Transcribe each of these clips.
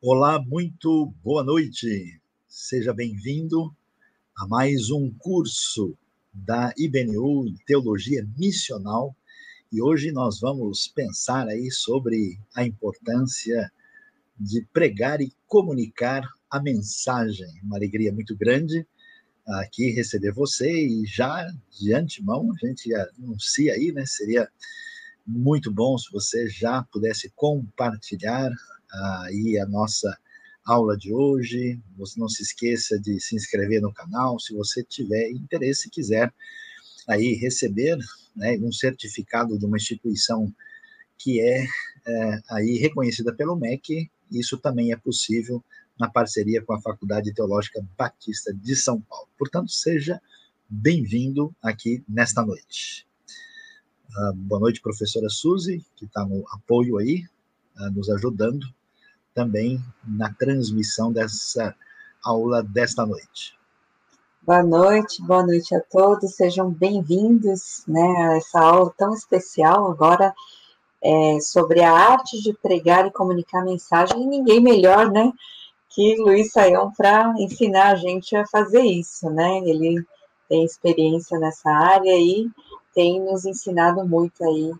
Olá, muito boa noite. Seja bem-vindo a mais um curso da IBNU Teologia Missional. E hoje nós vamos pensar aí sobre a importância de pregar e comunicar a mensagem. Uma alegria muito grande aqui receber você e já de antemão a gente anuncia aí, né? Seria muito bom se você já pudesse compartilhar aí a nossa aula de hoje. Você não se esqueça de se inscrever no canal, se você tiver interesse e quiser aí receber né, um certificado de uma instituição que é, é aí reconhecida pelo MEC, isso também é possível na parceria com a Faculdade Teológica Batista de São Paulo. Portanto, seja bem-vindo aqui nesta noite. Uh, boa noite, professora Suzy, que está no apoio aí, uh, nos ajudando também na transmissão dessa aula desta noite. Boa noite, boa noite a todos, sejam bem-vindos né, a essa aula tão especial agora é, sobre a arte de pregar e comunicar mensagem, e ninguém melhor, né, que Luiz Saião para ensinar a gente a fazer isso, né, ele tem experiência nessa área e tem nos ensinado muito aí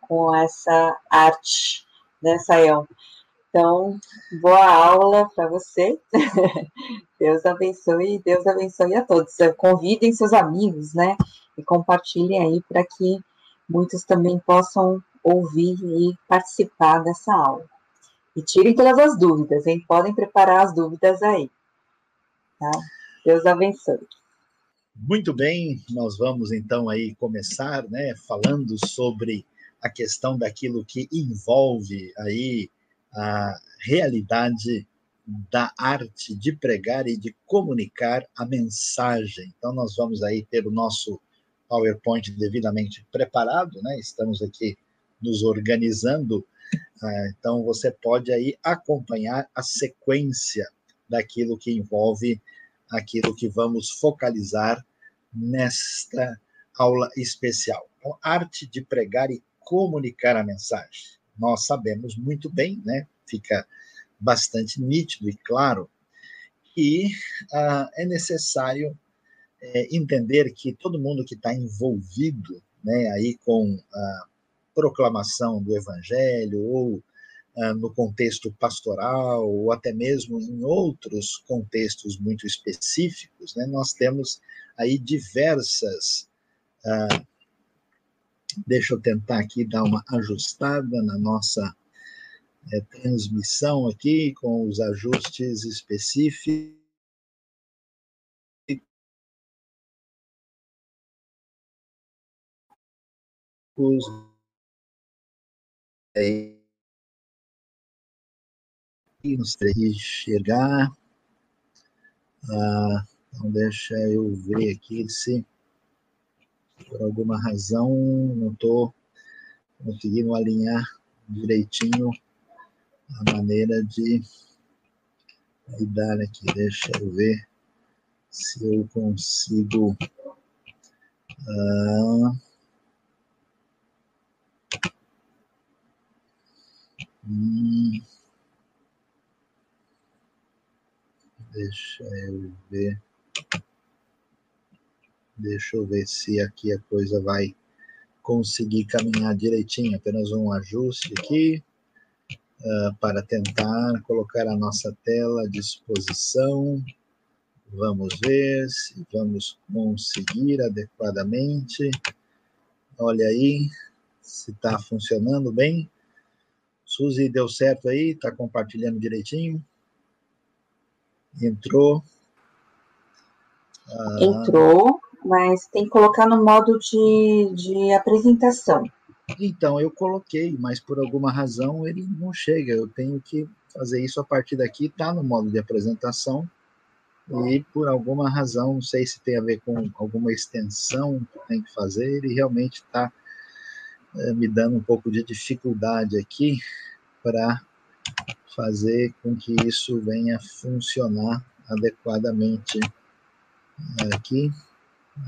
com essa arte, né, Saião? Então, boa aula para você. Deus abençoe, Deus abençoe a todos. Convidem seus amigos, né? E compartilhem aí para que muitos também possam ouvir e participar dessa aula. E tirem todas as dúvidas, hein? Podem preparar as dúvidas aí. Tá? Deus abençoe. Muito bem, nós vamos então aí começar, né, falando sobre a questão daquilo que envolve aí a realidade da arte de pregar e de comunicar a mensagem. Então, nós vamos aí ter o nosso PowerPoint devidamente preparado, né? Estamos aqui nos organizando. Ah, então, você pode aí acompanhar a sequência daquilo que envolve aquilo que vamos focalizar nesta aula especial. Então, arte de pregar e comunicar a mensagem nós sabemos muito bem, né? Fica bastante nítido e claro que ah, é necessário é, entender que todo mundo que está envolvido, né, aí com a proclamação do Evangelho ou ah, no contexto pastoral ou até mesmo em outros contextos muito específicos, né, nós temos aí diversas ah, Deixa eu tentar aqui dar uma ajustada na nossa é, transmissão aqui, com os ajustes específicos. Aí, nos chegar. Ah, então, deixa eu ver aqui se por alguma razão não estou conseguindo alinhar direitinho a maneira de lidar aqui. Deixa eu ver se eu consigo. Ah, hum, deixa eu ver. Deixa eu ver se aqui a coisa vai conseguir caminhar direitinho. Apenas um ajuste aqui uh, para tentar colocar a nossa tela à disposição. Vamos ver se vamos conseguir adequadamente. Olha aí se está funcionando bem. Suzy, deu certo aí? Está compartilhando direitinho? Entrou. Ah, Entrou mas tem que colocar no modo de, de apresentação. Então, eu coloquei, mas por alguma razão ele não chega. Eu tenho que fazer isso a partir daqui, está no modo de apresentação, e por alguma razão, não sei se tem a ver com alguma extensão que tem que fazer, ele realmente está é, me dando um pouco de dificuldade aqui para fazer com que isso venha funcionar adequadamente aqui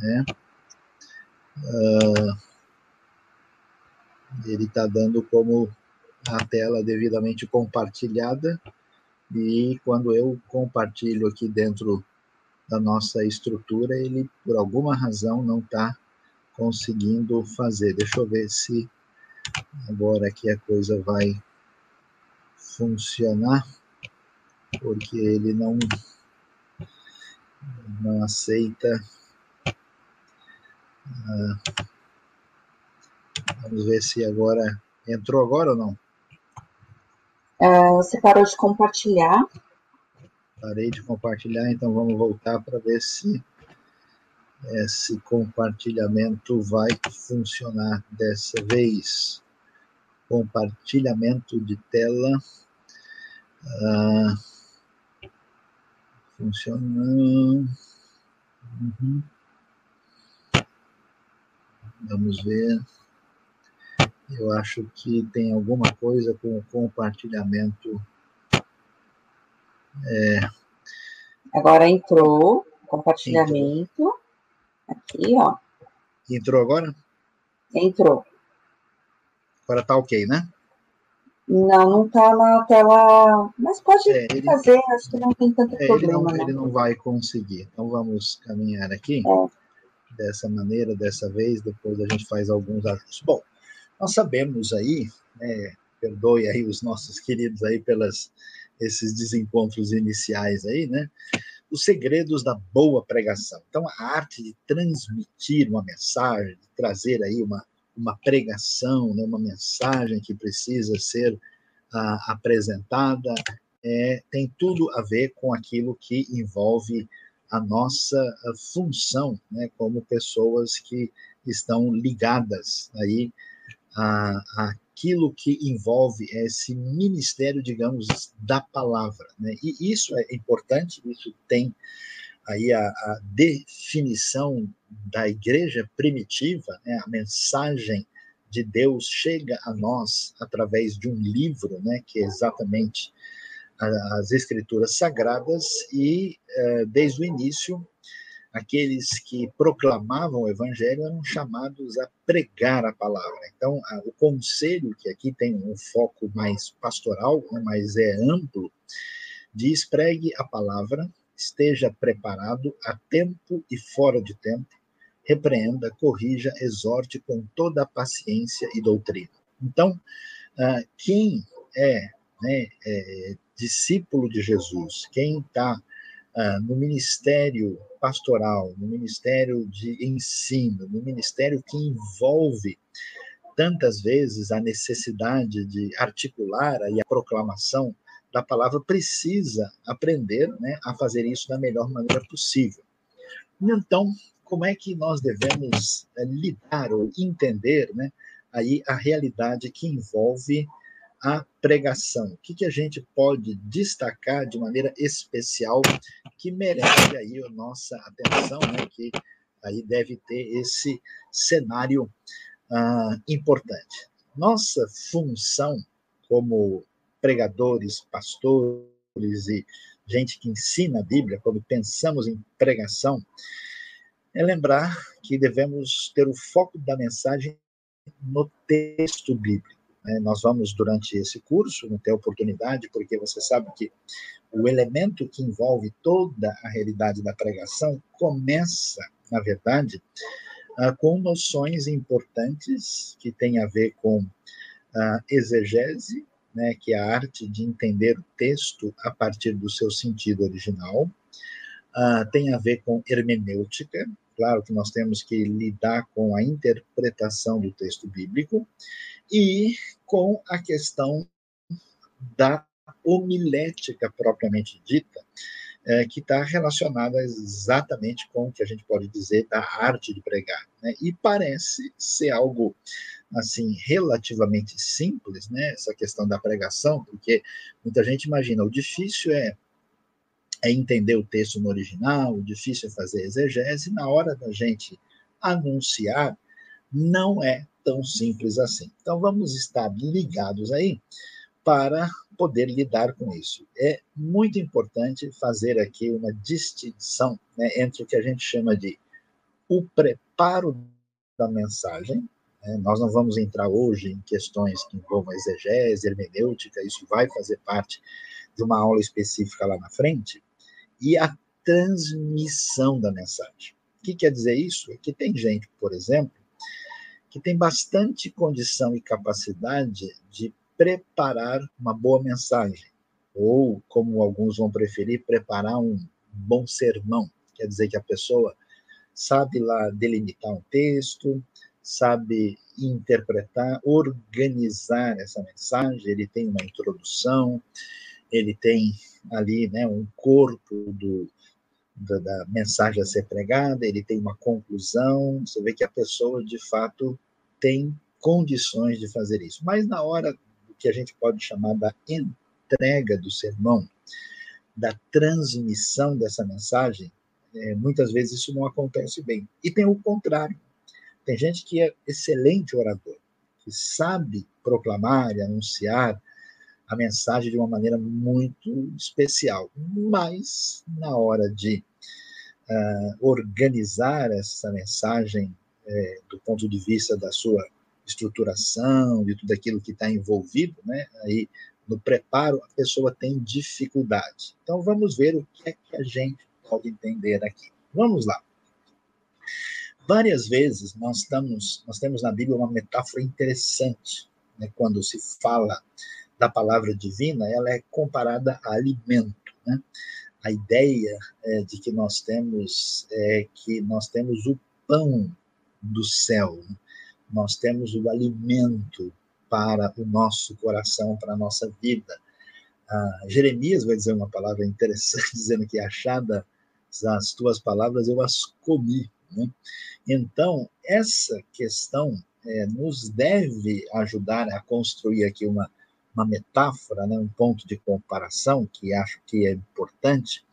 né? Uh, ele está dando como a tela devidamente compartilhada, e quando eu compartilho aqui dentro da nossa estrutura, ele, por alguma razão, não está conseguindo fazer. Deixa eu ver se agora aqui a coisa vai funcionar, porque ele não, não aceita. Ah, vamos ver se agora entrou agora ou não. Uh, você parou de compartilhar. Parei de compartilhar, então vamos voltar para ver se esse compartilhamento vai funcionar dessa vez. Compartilhamento de tela. Ah, funcionando. Uhum. Vamos ver. Eu acho que tem alguma coisa com o compartilhamento. É... Agora entrou compartilhamento. Entrou. Aqui, ó. Entrou agora? Entrou. Agora tá ok, né? Não, não tá na tela. Mas pode é, ele, fazer, acho que não tem tanto é, problema. Ele não, ele não vai conseguir. Então vamos caminhar aqui. É. Dessa maneira, dessa vez, depois a gente faz alguns ajustes. Bom, nós sabemos aí, né, perdoe aí os nossos queridos aí pelas esses desencontros iniciais aí, né? Os segredos da boa pregação. Então, a arte de transmitir uma mensagem, de trazer aí uma, uma pregação, né, uma mensagem que precisa ser uh, apresentada, é, tem tudo a ver com aquilo que envolve a nossa função, né, como pessoas que estão ligadas aí a, aquilo que envolve esse ministério, digamos, da palavra. Né? E isso é importante, isso tem aí a, a definição da igreja primitiva, né? a mensagem de Deus chega a nós através de um livro, né? que é exatamente as escrituras sagradas, e eh, desde o início aqueles que proclamavam o evangelho eram chamados a pregar a palavra. Então, o conselho, que aqui tem um foco mais pastoral, né, mas é amplo, diz: pregue a palavra, esteja preparado a tempo e fora de tempo, repreenda, corrija, exorte com toda a paciência e doutrina. Então, uh, quem é, né, é discípulo de Jesus, quem está ah, no ministério pastoral, no ministério de ensino, no ministério que envolve tantas vezes a necessidade de articular e a proclamação da palavra, precisa aprender né, a fazer isso da melhor maneira possível. Então, como é que nós devemos eh, lidar ou entender né, aí a realidade que envolve a pregação? O que, que a gente pode destacar de maneira especial que merece aí a nossa atenção, né? Que aí deve ter esse cenário ah, importante. Nossa função como pregadores, pastores e gente que ensina a Bíblia, quando pensamos em pregação, é lembrar que devemos ter o foco da mensagem no texto bíblico. Né? Nós vamos, durante esse curso, ter oportunidade, porque você sabe que o elemento que envolve toda a realidade da pregação começa, na verdade, ah, com noções importantes que têm a ver com a exegese, né, que é a arte de entender o texto a partir do seu sentido original, uh, tem a ver com hermenêutica, claro que nós temos que lidar com a interpretação do texto bíblico e com a questão da homilética propriamente dita, é, que está relacionada exatamente com o que a gente pode dizer da arte de pregar. Né? E parece ser algo assim relativamente simples, né? Essa questão da pregação, porque muita gente imagina o difícil é é entender o texto no original, o difícil é fazer exegese, na hora da gente anunciar, não é tão simples assim. Então, vamos estar ligados aí para poder lidar com isso. É muito importante fazer aqui uma distinção né, entre o que a gente chama de o preparo da mensagem. Né? Nós não vamos entrar hoje em questões que envolvam exegese, hermenêutica, isso vai fazer parte de uma aula específica lá na frente, e a transmissão da mensagem. O que quer dizer isso? É que tem gente, por exemplo, que tem bastante condição e capacidade de preparar uma boa mensagem, ou, como alguns vão preferir, preparar um bom sermão. Quer dizer que a pessoa sabe lá delimitar um texto, sabe interpretar, organizar essa mensagem, ele tem uma introdução, ele tem ali né, um corpo do, da, da, mensagem a ser pregada, ele tem uma conclusão, você vê que a pessoa, de fato, tem condições de fazer isso. Mas na hora do que a gente pode chamar da entrega do sermão, da transmissão dessa mensagem, é, muitas vezes isso não acontece bem. E tem o contrário. Tem gente que é excelente orador, que sabe proclamar e anunciar a mensagem de uma maneira muito especial, mas na hora de uh, organizar essa mensagem é, do ponto de vista da sua estruturação, de tudo aquilo que está envolvido, né? Aí no preparo a pessoa tem dificuldade. Então vamos ver o que é que a gente pode entender aqui. Vamos lá. Várias vezes nós, estamos, nós temos na Bíblia uma metáfora interessante, né? quando se fala da palavra divina, ela é comparada a alimento. Né? A ideia é de que nós temos é que nós temos o pão do céu, né? nós temos o alimento para o nosso coração, para a nossa vida. Ah, Jeremias vai dizer uma palavra interessante, dizendo que achada as tuas palavras eu as comi. Né? Então, essa questão é, nos deve ajudar a construir aqui uma, uma metáfora, né, um ponto de comparação que acho que é importante,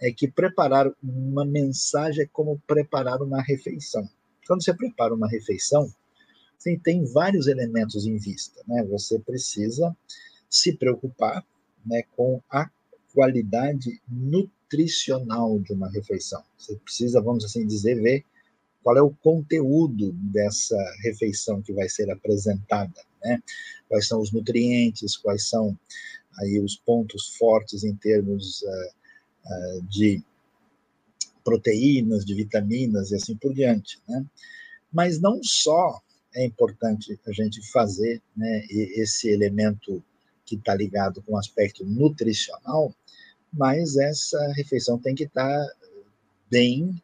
é que preparar uma mensagem é como preparar uma refeição. Quando você prepara uma refeição, você tem vários elementos em vista. Né? Você precisa se preocupar né, com a qualidade nutricional de uma refeição. Você precisa, vamos assim dizer, ver qual é o conteúdo dessa refeição que vai ser apresentada, né? Quais são os nutrientes, quais são aí os pontos fortes em termos uh, uh, de proteínas, de vitaminas e assim por diante, né? Mas não só é importante a gente fazer né, esse elemento que está ligado com o aspecto nutricional, mas essa refeição tem que estar tá bem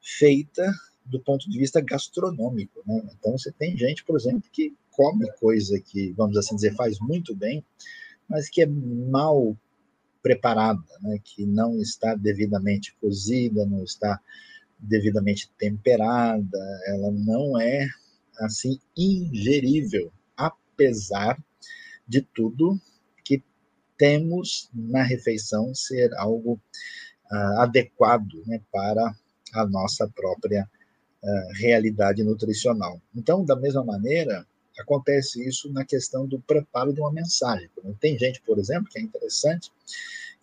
feita do ponto de vista gastronômico. Né? Então, você tem gente, por exemplo, que come coisa que, vamos assim dizer, faz muito bem, mas que é mal preparada, né? que não está devidamente cozida, não está devidamente temperada, ela não é assim ingerível, apesar de tudo que temos na refeição ser algo uh, adequado né, para a nossa própria uh, realidade nutricional. Então, da mesma maneira, acontece isso na questão do preparo de uma mensagem. Tem gente, por exemplo, que é interessante,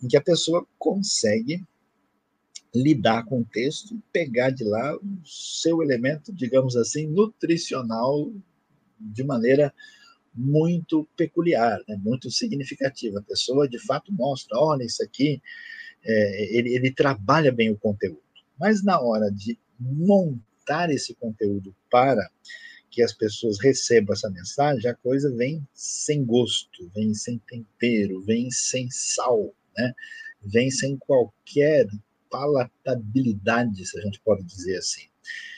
em que a pessoa consegue lidar com o texto pegar de lá o seu elemento, digamos assim, nutricional de maneira muito peculiar, né? muito significativa. A pessoa, de fato, mostra, olha, isso aqui, é, ele, ele trabalha bem o conteúdo. Mas na hora de montar esse conteúdo para que as pessoas recebam essa mensagem, a coisa vem sem gosto, vem sem tempero, vem sem sal, né? vem sem qualquer palatabilidade, se a gente pode dizer assim.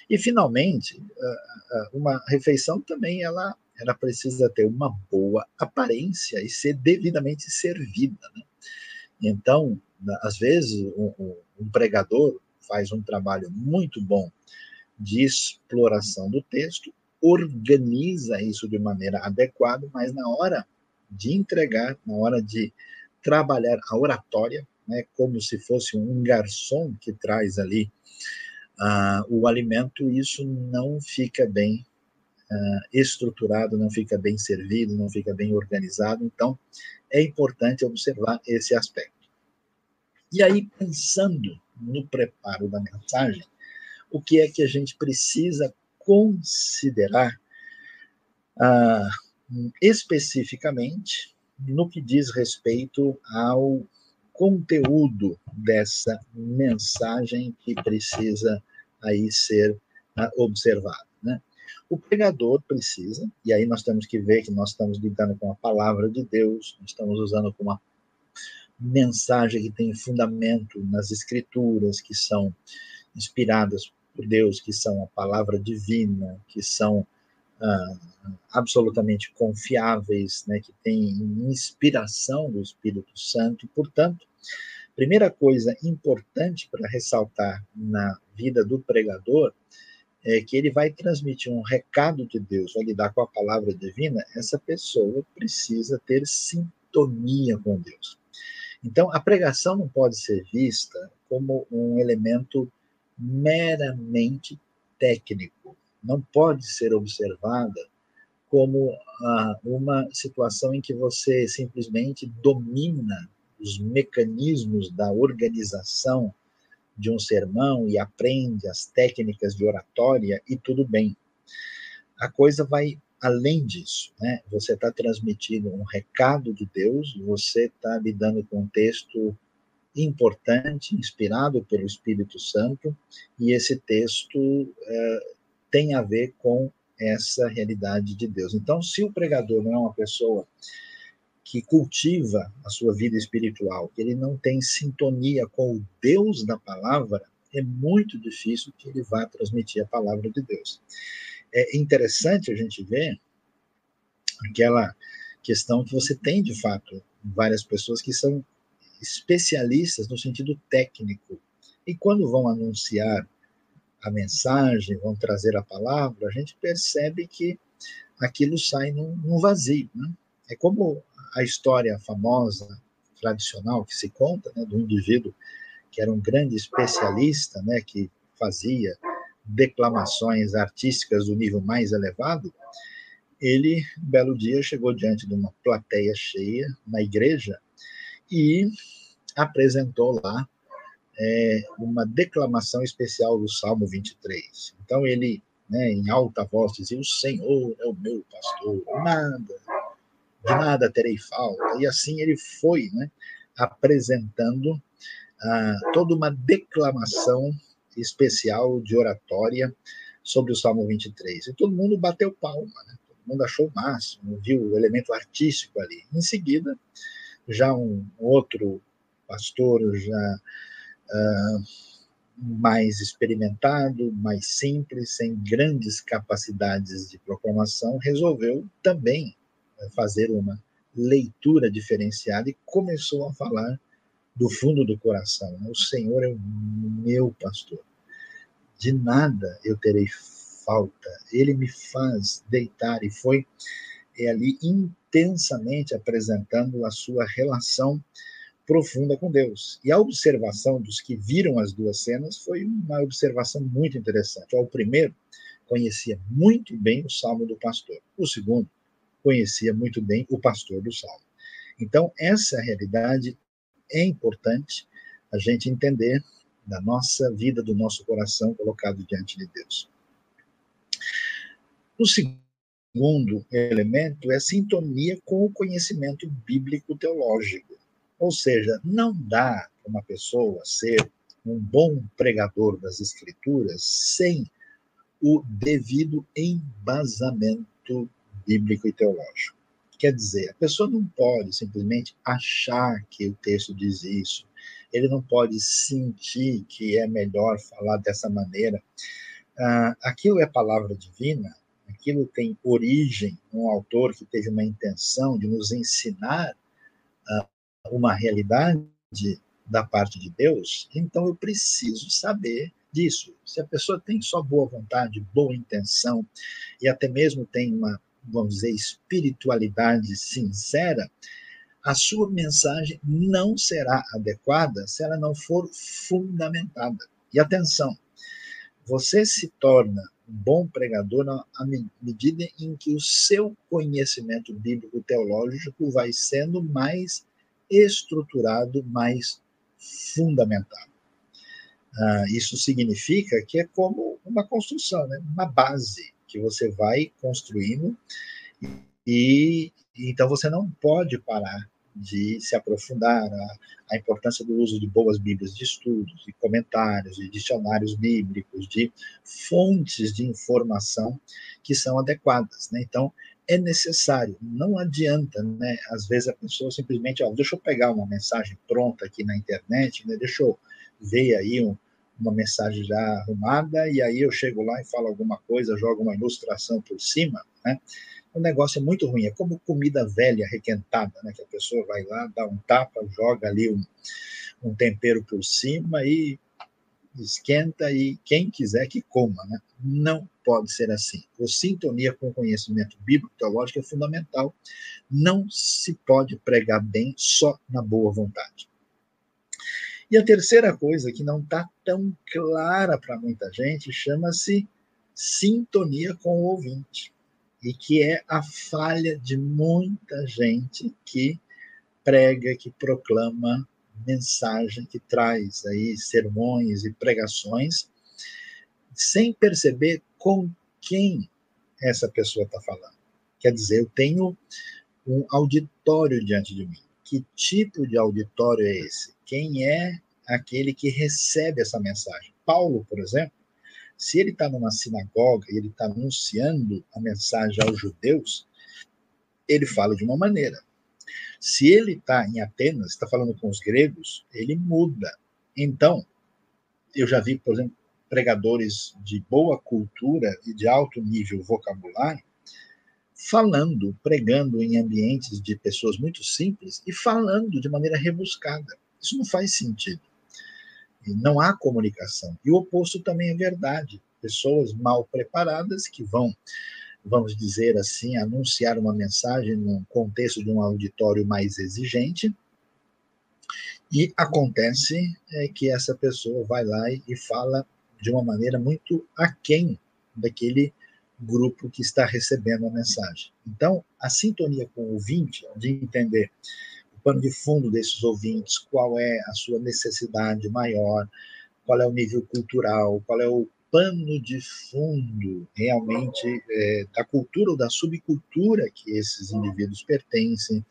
E, finalmente, uma refeição também ela, ela precisa ter uma boa aparência e ser devidamente servida. Né? Então, às vezes, um pregador faz um trabalho muito bom de exploração do texto, organiza isso de maneira adequada, mas na hora de entregar, na hora de trabalhar a oratória, né, como se fosse um garçom que traz ali uh, o alimento, isso não fica bem uh, estruturado, não fica bem servido, não fica bem organizado. Então, é importante observar esse aspecto. E aí, pensando no preparo da mensagem, o que é que a gente precisa considerar uh, especificamente no que diz respeito ao conteúdo dessa mensagem que precisa aí ser uh, observada. Né? O pregador precisa, e aí nós temos que ver que nós estamos lidando com a palavra de Deus, estamos usando com uma mensagem que tem fundamento nas escrituras, que são inspiradas por Deus, que são a palavra divina, que são ah, absolutamente confiáveis, né, que têm inspiração do Espírito Santo, portanto, primeira coisa importante para ressaltar na vida do pregador é que ele vai transmitir um recado de Deus, vai lidar com a palavra divina, essa pessoa precisa ter sintonia com Deus. Então, a pregação não pode ser vista como um elemento meramente técnico, não pode ser observada como ah, uma situação em que você simplesmente domina os mecanismos da organização de um sermão e aprende as técnicas de oratória e tudo bem. A coisa vai além disso, né? Você está transmitindo um recado de Deus, você está lidando com um texto importante, inspirado pelo Espírito Santo, e esse texto é, tem a ver com essa realidade de Deus. Então, se o pregador não é uma pessoa que cultiva a sua vida espiritual, que ele não tem sintonia com o Deus da palavra, é muito difícil que ele vá transmitir a palavra de Deus. É interessante a gente ver aquela questão que você tem, de fato, várias pessoas que são especialistas no sentido técnico. E quando vão anunciar a mensagem, vão trazer a palavra, a gente percebe que aquilo sai num, num vazio. Né? É como a história famosa, tradicional, que se conta, né, do indivíduo que era um grande especialista, né, que fazia declamações artísticas do nível mais elevado, ele, um belo dia, chegou diante de uma plateia cheia na igreja e apresentou lá é, uma declamação especial do Salmo 23. Então ele, né, em alta voz, dizia: O Senhor é o meu pastor, nada, de nada terei falta. E assim ele foi né, apresentando ah, toda uma declamação especial de oratória sobre o Salmo 23. E todo mundo bateu palma, né? todo mundo achou o máximo, viu o elemento artístico ali. Em seguida, já um outro pastor, já uh, mais experimentado, mais simples, sem grandes capacidades de proclamação, resolveu também eh, fazer uma leitura diferenciada e começou a falar do fundo do coração. Né? O Senhor é o meu pastor. De nada eu terei falta. Ele me faz deitar e foi é, ali intensamente apresentando a sua relação profunda com Deus. E a observação dos que viram as duas cenas foi uma observação muito interessante. O primeiro conhecia muito bem o salmo do pastor. O segundo conhecia muito bem o pastor do salmo. Então, essa realidade é importante a gente entender da nossa vida, do nosso coração colocado diante de Deus. O segundo elemento é sintonia com o conhecimento bíblico teológico. Ou seja, não dá para uma pessoa ser um bom pregador das Escrituras sem o devido embasamento bíblico e teológico. Quer dizer, a pessoa não pode simplesmente achar que o texto diz isso, ele não pode sentir que é melhor falar dessa maneira. Ah, aquilo é palavra divina, aquilo tem origem, um autor que teve uma intenção de nos ensinar ah, uma realidade da parte de Deus, então eu preciso saber disso. Se a pessoa tem só boa vontade, boa intenção, e até mesmo tem uma vamos dizer, espiritualidade sincera, a sua mensagem não será adequada se ela não for fundamentada. E atenção, você se torna bom pregador na medida em que o seu conhecimento bíblico teológico vai sendo mais estruturado, mais fundamentado. Ah, isso significa que é como uma construção, né? uma base que você vai construindo e Então você não pode parar de se aprofundar a, a, importância do uso de boas bíblias de estudos, de comentários, de dicionários bíblicos, de fontes de informação que são adequadas. Né? Então, é necessário, não adianta, né? Às vezes a pessoa simplesmente, ó, deixa eu pegar uma mensagem pronta aqui na internet, né? Deixa eu ver aí um, uma mensagem já arrumada e aí eu chego lá e falo alguma coisa, jogo uma ilustração por cima, né? O negócio é muito ruim, é como comida velha requentada, né? Que a pessoa vai lá, dá um tapa, joga ali um, um tempero por cima e esquenta e quem quiser que coma, né? Não pode ser assim. O sintonia com o conhecimento bíblico teológico é fundamental. Não se pode pregar bem só na boa vontade. E a terceira coisa que não está tão clara para muita gente chama-se sintonia com o ouvinte. E que é a falha de muita gente que prega, que proclama mensagem, que traz aí sermões e pregações, sem perceber com quem essa pessoa está falando. Quer dizer, eu tenho um auditório diante de mim. Que tipo de auditório é esse? Quem é aquele que recebe essa mensagem? Paulo, por exemplo, se ele está numa sinagoga e ele está anunciando a mensagem aos judeus, ele fala de uma maneira. Se ele está em Atenas, está falando com os gregos, ele muda. Então, eu já vi, por exemplo, pregadores de boa cultura e de alto nível vocabulário falando, pregando em ambientes de pessoas muito simples e falando de maneira rebuscada. Isso não faz sentido. E não há comunicação. E o oposto também é verdade. Pessoas mal preparadas que vão vamos dizer assim, anunciar uma mensagem num contexto de um auditório mais exigente. E acontece é, que essa pessoa vai lá e fala de uma maneira muito aquém daquele grupo que está recebendo a mensagem. Então, a sintonia com o ouvinte, de entender pano de fundo desses ouvintes, qual é a sua necessidade maior, qual é o nível cultural, qual é o pano de fundo realmente é, da cultura ou da subcultura que esses indivíduos pertencem.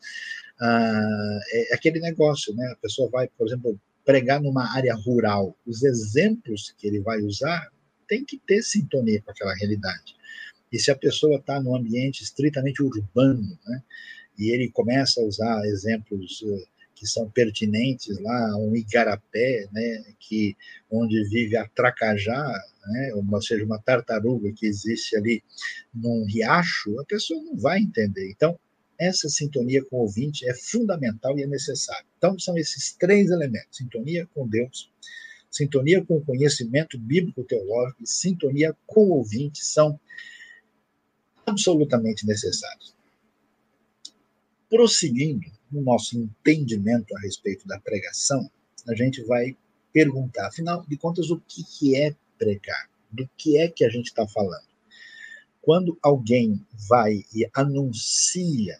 Ah, é aquele negócio, né? A pessoa vai, por exemplo, pregar numa área rural. Os exemplos que ele vai usar tem que ter sintonia com aquela realidade. E se a pessoa está num ambiente estritamente urbano, né? E ele começa a usar exemplos uh, que são pertinentes lá, um igarapé, né, que onde vive a tracajá, né, ou seja, uma tartaruga que existe ali num riacho, a pessoa não vai entender. Então, essa sintonia com o ouvinte é fundamental e é necessária. Então, são esses três elementos: sintonia com Deus, sintonia com o conhecimento bíblico teológico e sintonia com o ouvinte são absolutamente necessários. Prosseguindo, no nosso entendimento a respeito da pregação, a gente vai perguntar, afinal de contas, o que é pregar? Do que é que a gente está falando? Quando alguém vai e anuncia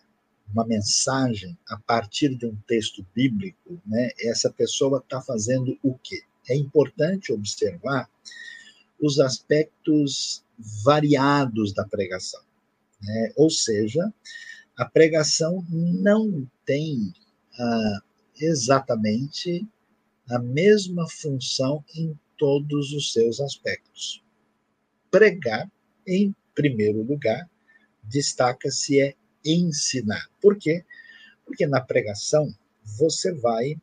uma mensagem a partir de um texto bíblico, né, essa pessoa está fazendo o quê? É importante observar os aspectos variados da pregação. Né? Ou seja, a pregação não tem ah, exatamente a mesma função em todos os seus aspectos. Pregar, em primeiro lugar, destaca-se é ensinar. Por quê? Porque na pregação você vai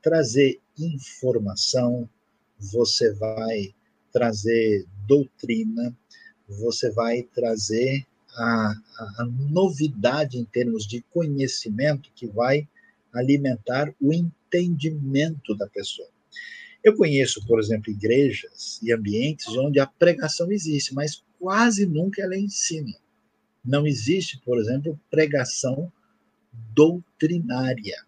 trazer informação, você vai trazer doutrina, você vai trazer a, a, novidade em termos de conhecimento que vai alimentar o entendimento da pessoa. Eu conheço, por exemplo, igrejas e ambientes onde a pregação existe, mas quase nunca ela ensina. Não existe, por exemplo, pregação doutrinária.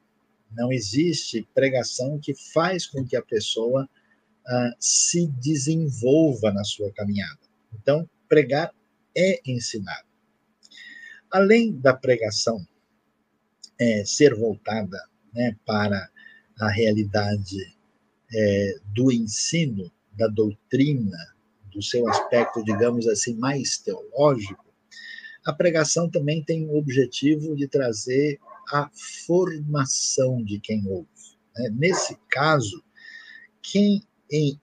Não existe pregação que faz com que a pessoa uh, se desenvolva na sua caminhada. Então, pregar é ensinar. Além da pregação é, ser voltada né, para a realidade é, do ensino, da doutrina, do seu aspecto, digamos assim, mais teológico, a pregação também tem o objetivo de trazer a formação de quem ouve. Né? Nesse caso, quem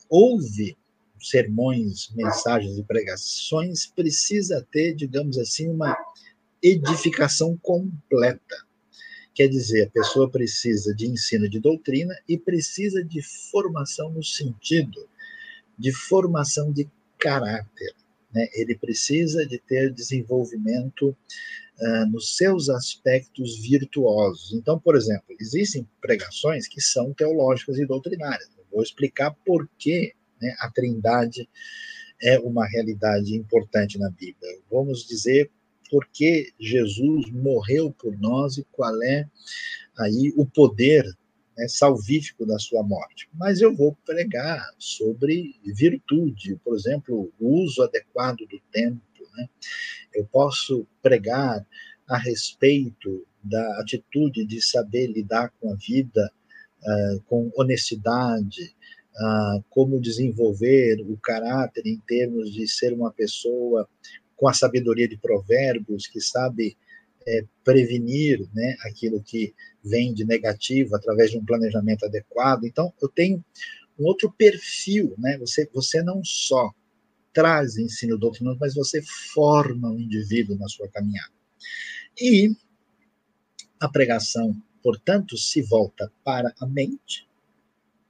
ouve sermões, mensagens e pregações precisa ter, digamos assim, uma edificação completa. Quer dizer, a pessoa precisa de ensino de doutrina e precisa de formação no sentido de formação de caráter. Né? Ele precisa de ter desenvolvimento uh, nos seus aspectos virtuosos. Então, por exemplo, existem pregações que são teológicas e doutrinárias. Eu vou explicar por que né, a trindade é uma realidade importante na Bíblia. Vamos dizer por que Jesus morreu por nós e qual é aí o poder né, salvífico da sua morte. Mas eu vou pregar sobre virtude, por exemplo, o uso adequado do tempo. Né? Eu posso pregar a respeito da atitude de saber lidar com a vida uh, com honestidade, uh, como desenvolver o caráter em termos de ser uma pessoa com a sabedoria de provérbios, que sabe é, prevenir né, aquilo que vem de negativo através de um planejamento adequado. Então, eu tenho um outro perfil, né? Você, você não só traz ensino doutrinoso, mas você forma o indivíduo na sua caminhada. E a pregação, portanto, se volta para a mente,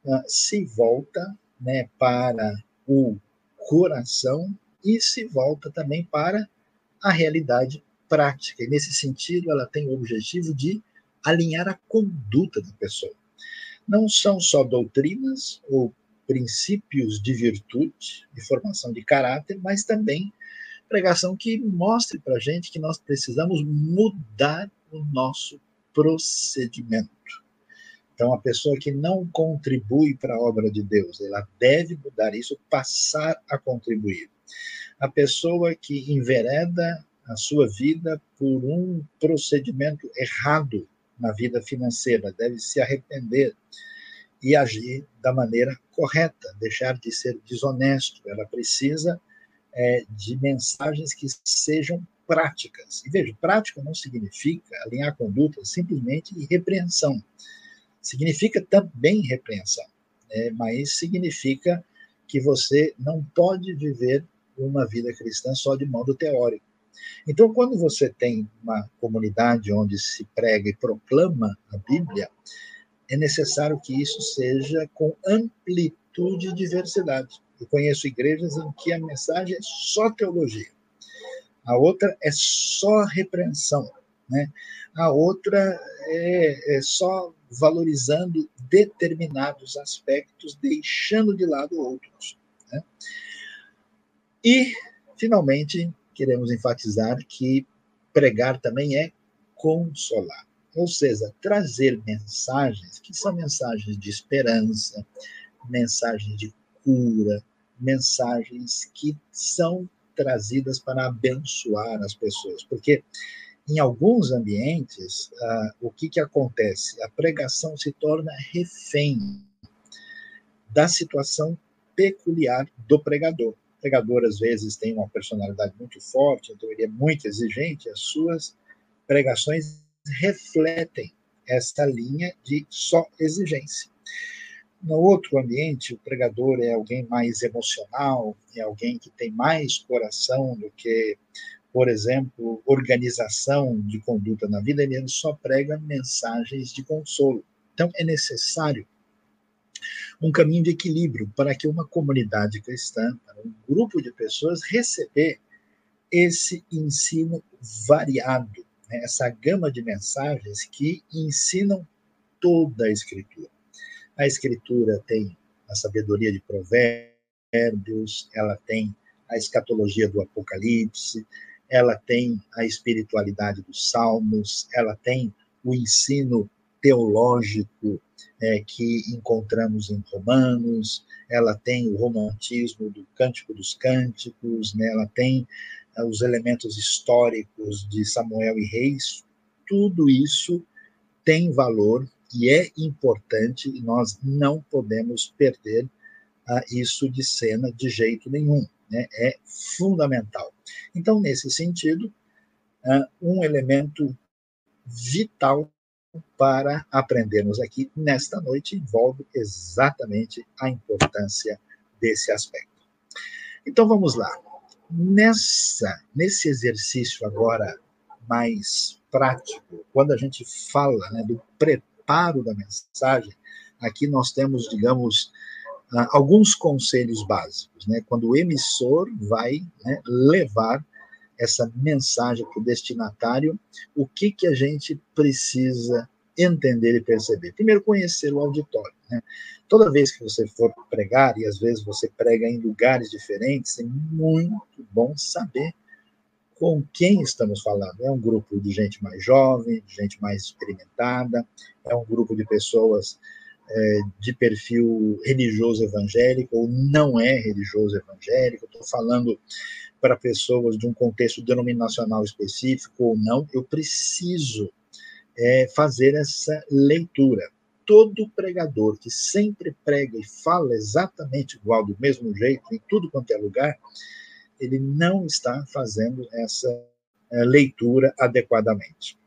ah, se volta né, para o coração e se volta também para a realidade prática. E nesse sentido, ela tem o objetivo de alinhar a conduta da pessoa. Não são só doutrinas ou princípios de virtude, de formação de caráter, mas também pregação que mostre para a gente que nós precisamos mudar o nosso procedimento. Então, a pessoa que não contribui para a obra de Deus, ela deve mudar isso, passar a contribuir. A pessoa que envereda a sua vida por um procedimento errado na vida financeira, deve se arrepender e agir da maneira correta, deixar de ser desonesto. Ela precisa é, de mensagens que sejam práticas. E veja, prática não significa alinhar conduta simplesmente repreensão. Significa também repreensão, né? mas significa que você não pode viver uma vida cristã só de modo teórico. Então, quando você tem uma comunidade onde se prega e proclama a Bíblia, é necessário que isso seja com amplitude e diversidade. Eu conheço igrejas em que a mensagem é só teologia, a outra é só repreensão, né? a outra é, é só valorizando determinados aspectos, deixando de lado outros. Né? E, finalmente, queremos enfatizar que pregar também é consolar, ou seja, trazer mensagens que são mensagens de esperança, mensagens de cura, mensagens que são trazidas para abençoar as pessoas, porque em alguns ambientes, ah, o que, que acontece? A pregação se torna refém da situação peculiar do pregador pregador às vezes tem uma personalidade muito forte, então ele é muito exigente, as suas pregações refletem essa linha de só exigência. No outro ambiente, o pregador é alguém mais emocional, é alguém que tem mais coração do que, por exemplo, organização de conduta na vida, ele só prega mensagens de consolo. Então, é necessário um caminho de equilíbrio para que uma comunidade cristã, para um grupo de pessoas receber esse ensino variado, né? essa gama de mensagens que ensinam toda a Escritura. A Escritura tem a sabedoria de Provérbios, ela tem a escatologia do Apocalipse, ela tem a espiritualidade dos Salmos, ela tem o ensino teológico é, que encontramos em Romanos, ela tem o romantismo do Cântico dos Cânticos, né, ela tem é, os elementos históricos de Samuel e Reis, tudo isso tem valor e é importante e nós não podemos perder uh, isso de cena de jeito nenhum, né? é fundamental. Então, nesse sentido, um elemento vital para aprendermos aqui nesta noite envolve exatamente a importância desse aspecto. Então vamos lá. Nessa, nesse exercício agora mais prático, quando a gente fala né, do preparo da mensagem, aqui nós temos, digamos, ah, alguns conselhos básicos. Né? Quando o emissor vai né, levar essa mensagem para o destinatário, o que, que a gente precisa entender e perceber? Primeiro, conhecer o auditório. Né? Toda vez que você for pregar, e às vezes você prega em lugares diferentes, é muito bom saber com quem estamos falando. É um grupo de gente mais jovem, de gente mais experimentada, é um grupo de pessoas é, de perfil religioso evangélico ou não é religioso evangélico. Estou falando para pessoas de um contexto denominacional específico ou não. Eu preciso é, fazer essa leitura. Todo pregador que sempre prega e fala exatamente igual, do mesmo jeito, em tudo quanto é lugar, ele não está fazendo essa é, leitura adequadamente.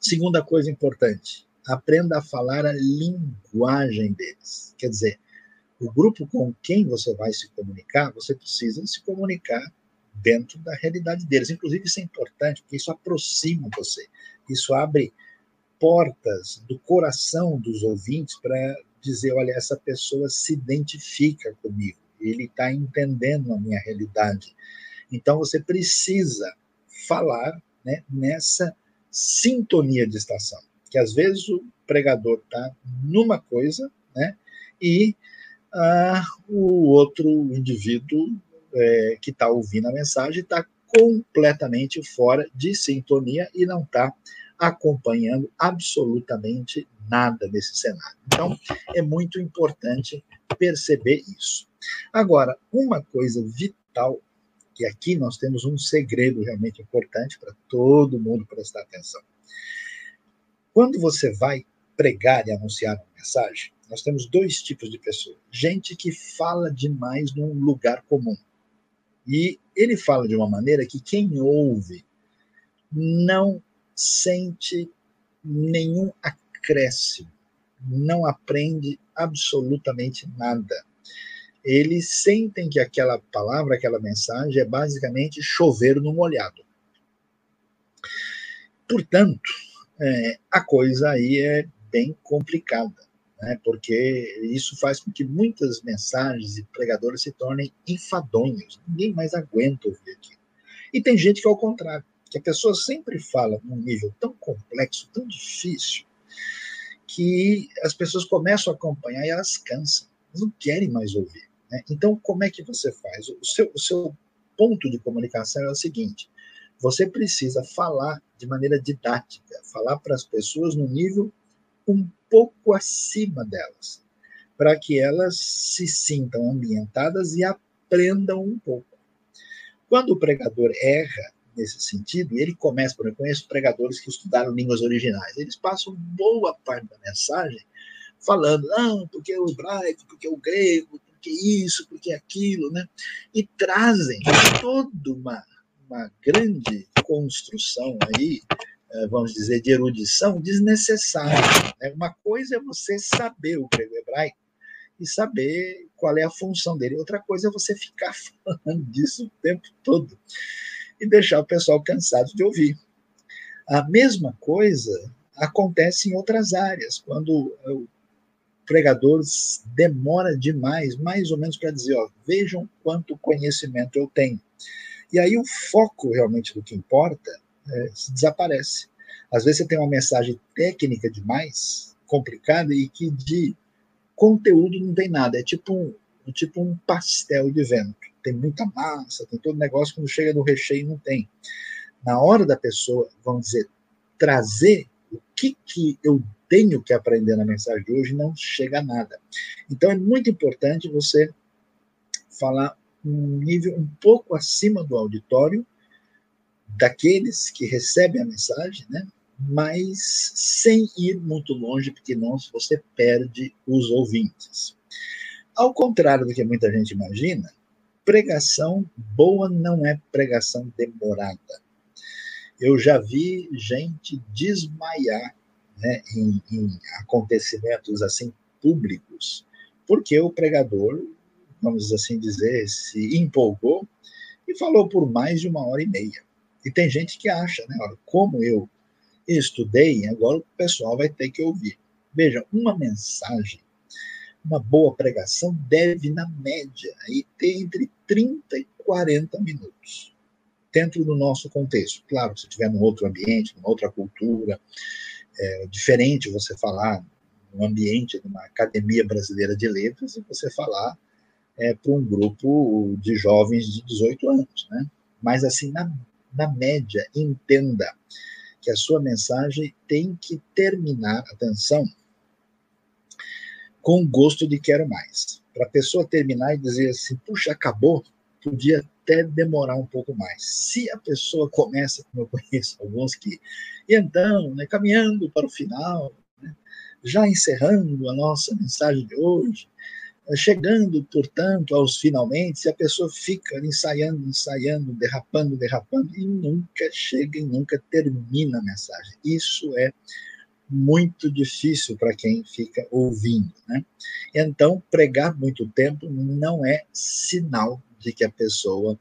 Segunda coisa importante, aprenda a falar a linguagem deles. Quer dizer, o grupo com quem você vai se comunicar, você precisa se comunicar dentro da realidade deles. Inclusive, isso é importante, porque isso aproxima você. Isso abre portas do coração dos ouvintes para dizer: olha, essa pessoa se identifica comigo, ele está entendendo a minha realidade. Então, você precisa falar né, nessa sintonia de estação que às vezes o pregador está numa coisa, né, e o outro indivíduo é, que está ouvindo a mensagem está completamente fora de sintonia e não está acompanhando absolutamente nada desse cenário. Então, é muito importante perceber isso. Agora, uma coisa vital, que aqui nós temos um segredo realmente importante para todo mundo prestar atenção. Quando você vai pregar e anunciar uma mensagem, nós temos dois tipos de pessoas. Gente que fala demais num lugar comum. E ele fala de uma maneira que quem ouve não sente nenhum acréscimo, não aprende absolutamente nada. Eles sentem que aquela palavra, aquela mensagem é basicamente chover no molhado. Portanto, é, a coisa aí é bem complicada, né? porque isso faz com que muitas mensagens e pregadores se tornem enfadonhos. Ninguém mais aguenta ouvir aquilo. E tem gente que é ao contrário, que a pessoa sempre fala num nível tão complexo, tão difícil, que as pessoas começam a acompanhar e elas cansam, elas não querem mais ouvir. Né? Então, como é que você faz? O seu, o seu ponto de comunicação é o seguinte: você precisa falar de maneira didática, falar para as pessoas no nível um pouco acima delas, para que elas se sintam ambientadas e aprendam um pouco. Quando o pregador erra nesse sentido, ele começa, por exemplo, conheço pregadores que estudaram línguas originais, eles passam boa parte da mensagem falando, não, porque é o hebraico, porque é o grego, porque isso, porque aquilo, né? E trazem toda uma uma grande construção aí, vamos dizer, de erudição desnecessária. Né? Uma coisa é você saber o grego hebraico e saber qual é a função dele. Outra coisa é você ficar falando disso o tempo todo e deixar o pessoal cansado de ouvir. A mesma coisa acontece em outras áreas, quando o pregador demora demais, mais ou menos para dizer, ó, vejam quanto conhecimento eu tenho. E aí o foco realmente do que importa é, desaparece. Às vezes você tem uma mensagem técnica demais, complicada, e que de conteúdo não tem nada. É tipo um, tipo um pastel de vento. Tem muita massa, tem todo negócio, quando chega no recheio não tem. Na hora da pessoa, vamos dizer, trazer o que, que eu tenho que aprender na mensagem de hoje, não chega a nada. Então é muito importante você falar um nível um pouco acima do auditório, daqueles que recebem a mensagem, né? mas sem ir muito longe, porque não você perde os ouvintes. Ao contrário do que muita gente imagina, pregação boa não é pregação demorada. Eu já vi gente desmaiar né, em, em acontecimentos assim públicos, porque o pregador, vamos assim dizer, se empolgou e falou por mais de uma hora e meia. E tem gente que acha, né, olha, como eu estudei, agora o pessoal vai ter que ouvir. Veja, uma mensagem, uma boa pregação deve, na média, aí, ter entre 30 e 40 minutos, dentro do nosso contexto. Claro, se estiver num outro ambiente, numa outra cultura, é diferente você falar no ambiente de uma academia brasileira de letras e você falar é, para um grupo de jovens de 18 anos, né? Mas assim, na, na média, entenda que a sua mensagem tem que terminar, atenção, com gosto de quero mais. Para a pessoa terminar e dizer assim, puxa, acabou, podia até demorar um pouco mais. Se a pessoa começa, como eu conheço alguns que, e então, né, caminhando para o final, né, já encerrando a nossa mensagem de hoje, chegando, portanto, aos finalmente, a pessoa fica ensaiando, ensaiando, derrapando, derrapando, e nunca chega e nunca termina a mensagem. Isso é muito difícil para quem fica ouvindo. Né? Então, pregar muito tempo não é sinal de que a pessoa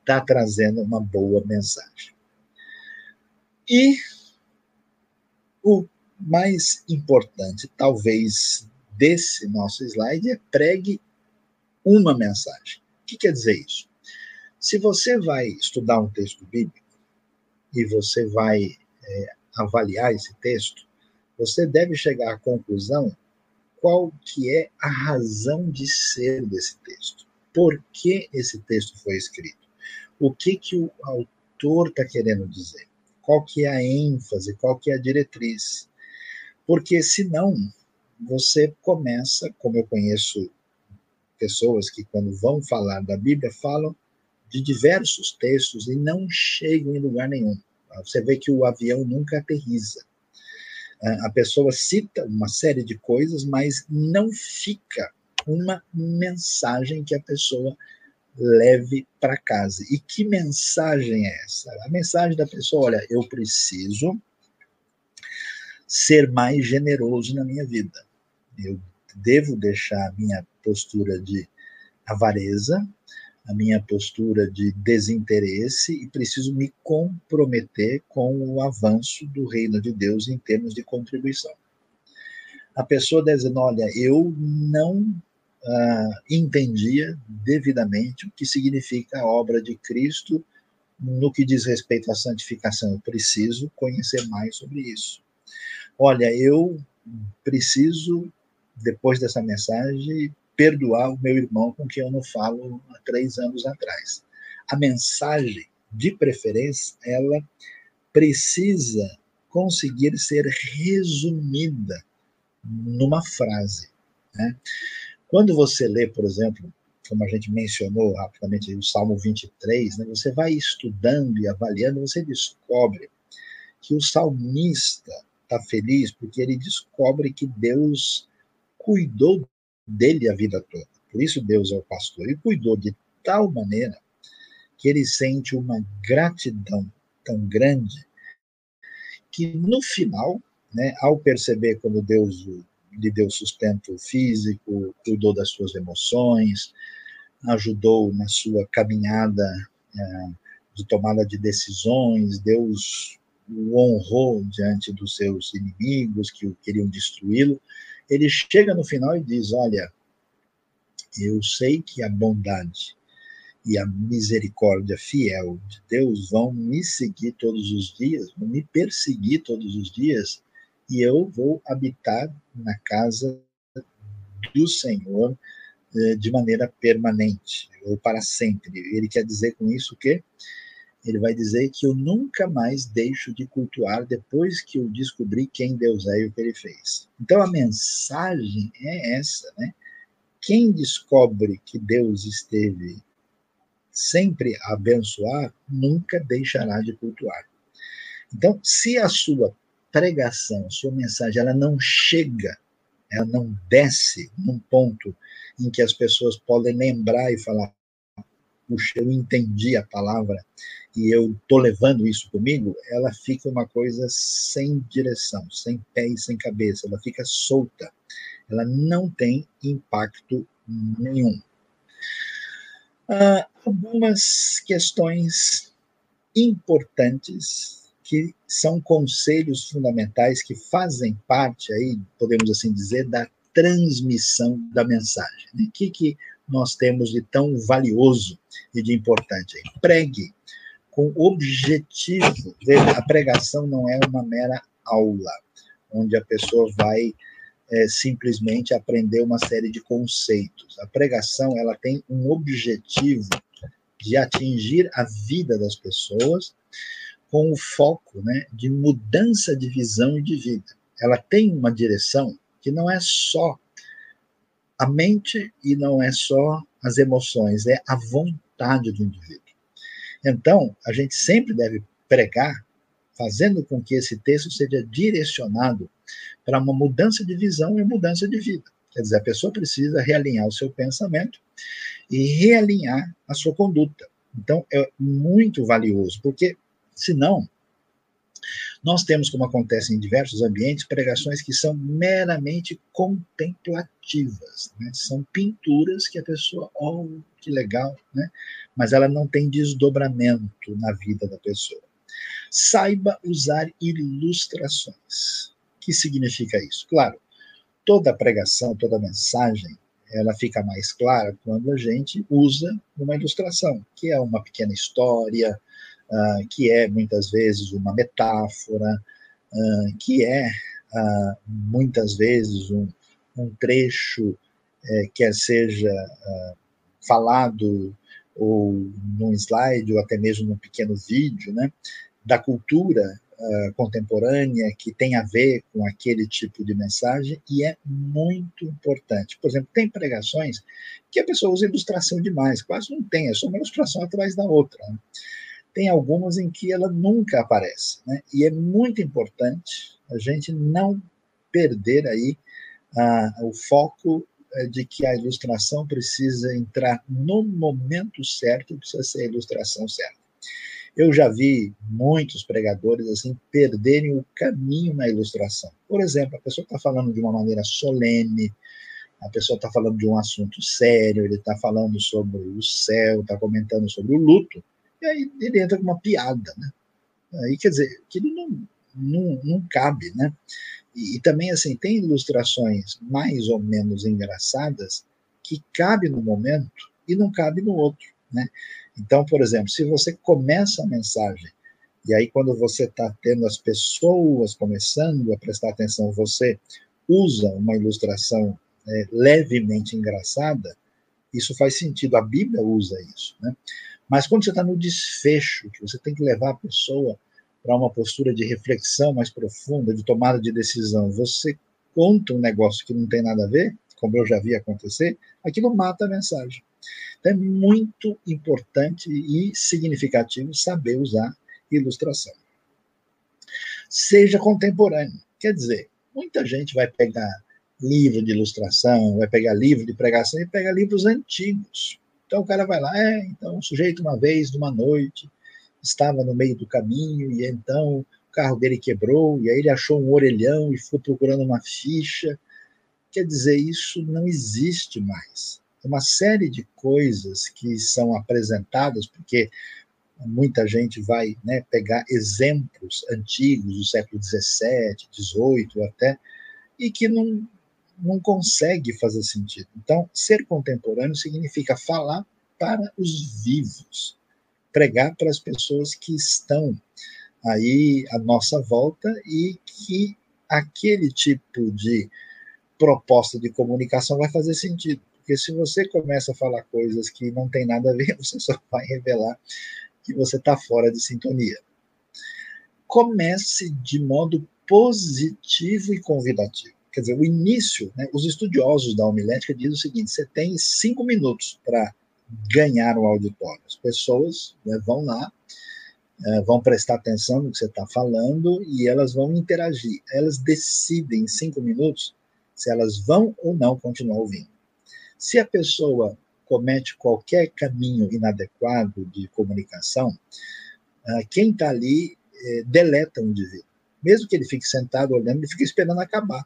está trazendo uma boa mensagem. E o mais importante, talvez, desse nosso slide é pregue uma mensagem. O que quer dizer isso? Se você vai estudar um texto bíblico e você vai é, avaliar esse texto, você deve chegar à conclusão qual que é a razão de ser desse texto. Por que esse texto foi escrito? O que que o autor está querendo dizer? Qual que é a ênfase? Qual que é a diretriz? Porque senão você começa, como eu conheço pessoas que quando vão falar da Bíblia falam de diversos textos e não chegam em lugar nenhum. Você vê que o avião nunca aterriza. A pessoa cita uma série de coisas, mas não fica uma mensagem que a pessoa leve para casa. E que mensagem é essa? A mensagem da pessoa, olha, eu preciso ser mais generoso na minha vida. Eu devo deixar a minha postura de avareza, a minha postura de desinteresse e preciso me comprometer com o avanço do reino de Deus em termos de contribuição. A pessoa dizer: olha, eu não ah, entendia devidamente o que significa a obra de Cristo no que diz respeito à santificação. Eu preciso conhecer mais sobre isso. Olha, eu preciso depois dessa mensagem, perdoar o meu irmão com quem eu não falo há três anos atrás. A mensagem, de preferência, ela precisa conseguir ser resumida numa frase. Né? Quando você lê, por exemplo, como a gente mencionou rapidamente o Salmo 23, né, você vai estudando e avaliando, você descobre que o salmista está feliz porque ele descobre que Deus cuidou dele a vida toda. Por isso Deus é o pastor. E cuidou de tal maneira que ele sente uma gratidão tão grande que no final, né, ao perceber como Deus lhe deu sustento físico, cuidou das suas emoções, ajudou na sua caminhada é, de tomada de decisões, Deus o honrou diante dos seus inimigos que o queriam destruí-lo, ele chega no final e diz: Olha, eu sei que a bondade e a misericórdia fiel de Deus vão me seguir todos os dias, vão me perseguir todos os dias, e eu vou habitar na casa do Senhor eh, de maneira permanente, ou para sempre. Ele quer dizer com isso que ele vai dizer que eu nunca mais deixo de cultuar depois que eu descobri quem Deus é e o que ele fez. Então a mensagem é essa, né? Quem descobre que Deus esteve sempre a abençoar, nunca deixará de cultuar. Então, se a sua pregação, a sua mensagem, ela não chega, ela não desce num ponto em que as pessoas podem lembrar e falar: puxa, eu entendi a palavra e eu estou levando isso comigo, ela fica uma coisa sem direção, sem pé e sem cabeça, ela fica solta, ela não tem impacto nenhum. Ah, algumas questões importantes que são conselhos fundamentais que fazem parte aí, podemos assim dizer, da transmissão da mensagem. O que, que nós temos de tão valioso e de importante? Pregue com objetivo. A pregação não é uma mera aula, onde a pessoa vai é, simplesmente aprender uma série de conceitos. A pregação ela tem um objetivo de atingir a vida das pessoas com o foco né, de mudança de visão e de vida. Ela tem uma direção que não é só a mente e não é só as emoções, é a vontade do indivíduo. Então, a gente sempre deve pregar fazendo com que esse texto seja direcionado para uma mudança de visão e mudança de vida. Quer dizer, a pessoa precisa realinhar o seu pensamento e realinhar a sua conduta. Então, é muito valioso, porque senão nós temos, como acontece em diversos ambientes, pregações que são meramente contemplativas. Né? São pinturas que a pessoa, oh, que legal, né? mas ela não tem desdobramento na vida da pessoa. Saiba usar ilustrações. O que significa isso? Claro, toda pregação, toda mensagem, ela fica mais clara quando a gente usa uma ilustração, que é uma pequena história, uh, que é muitas vezes uma metáfora, uh, que é uh, muitas vezes um, um trecho, eh, quer seja falado ou num slide ou até mesmo num pequeno vídeo, né, da cultura contemporânea que tem a ver com aquele tipo de mensagem e é muito importante. Por exemplo, tem pregações que a pessoa usa ilustração demais, quase não tem, é só uma ilustração atrás da outra. Tem algumas em que ela nunca aparece, né? E é muito importante a gente não perder aí ah, o foco eh, de que a ilustração precisa entrar no momento certo, precisa ser a ilustração certa. Eu já vi muitos pregadores assim perderem o caminho na ilustração. Por exemplo, a pessoa está falando de uma maneira solene, a pessoa está falando de um assunto sério, ele está falando sobre o céu, está comentando sobre o luto, e aí ele entra com uma piada, né? Aí, quer dizer, aquilo não, não, não cabe, né? E, e, também, assim, tem ilustrações mais ou menos engraçadas que cabe no momento e não cabe no outro, né? Então, por exemplo, se você começa a mensagem e aí quando você está tendo as pessoas começando a prestar atenção, você usa uma ilustração é, levemente engraçada, isso faz sentido. A Bíblia usa isso, né? Mas quando você está no desfecho, que você tem que levar a pessoa para uma postura de reflexão mais profunda, de tomada de decisão, você conta um negócio que não tem nada a ver, como eu já vi acontecer, aquilo mata a mensagem. Então é muito importante e significativo saber usar ilustração. Seja contemporâneo. Quer dizer, muita gente vai pegar livro de ilustração, vai pegar livro de pregação e pega livros antigos. Então o cara vai lá, é, então o sujeito uma vez, numa noite, estava no meio do caminho e então o carro dele quebrou e aí ele achou um orelhão e foi procurando uma ficha. Quer dizer, isso não existe mais. Uma série de coisas que são apresentadas, porque muita gente vai né, pegar exemplos antigos do século XVII, XVIII até, e que não, não consegue fazer sentido. Então, ser contemporâneo significa falar para os vivos, pregar para as pessoas que estão aí à nossa volta e que aquele tipo de proposta de comunicação vai fazer sentido. Porque se você começa a falar coisas que não tem nada a ver, você só vai revelar que você está fora de sintonia. Comece de modo positivo e convidativo quer dizer, o início, né, os estudiosos da homilética dizem o seguinte: você tem cinco minutos para ganhar o auditório. As pessoas né, vão lá, é, vão prestar atenção no que você está falando e elas vão interagir. Elas decidem em cinco minutos se elas vão ou não continuar ouvindo. Se a pessoa comete qualquer caminho inadequado de comunicação, ah, quem está ali eh, deleta o indivíduo. Mesmo que ele fique sentado olhando, ele fica esperando acabar.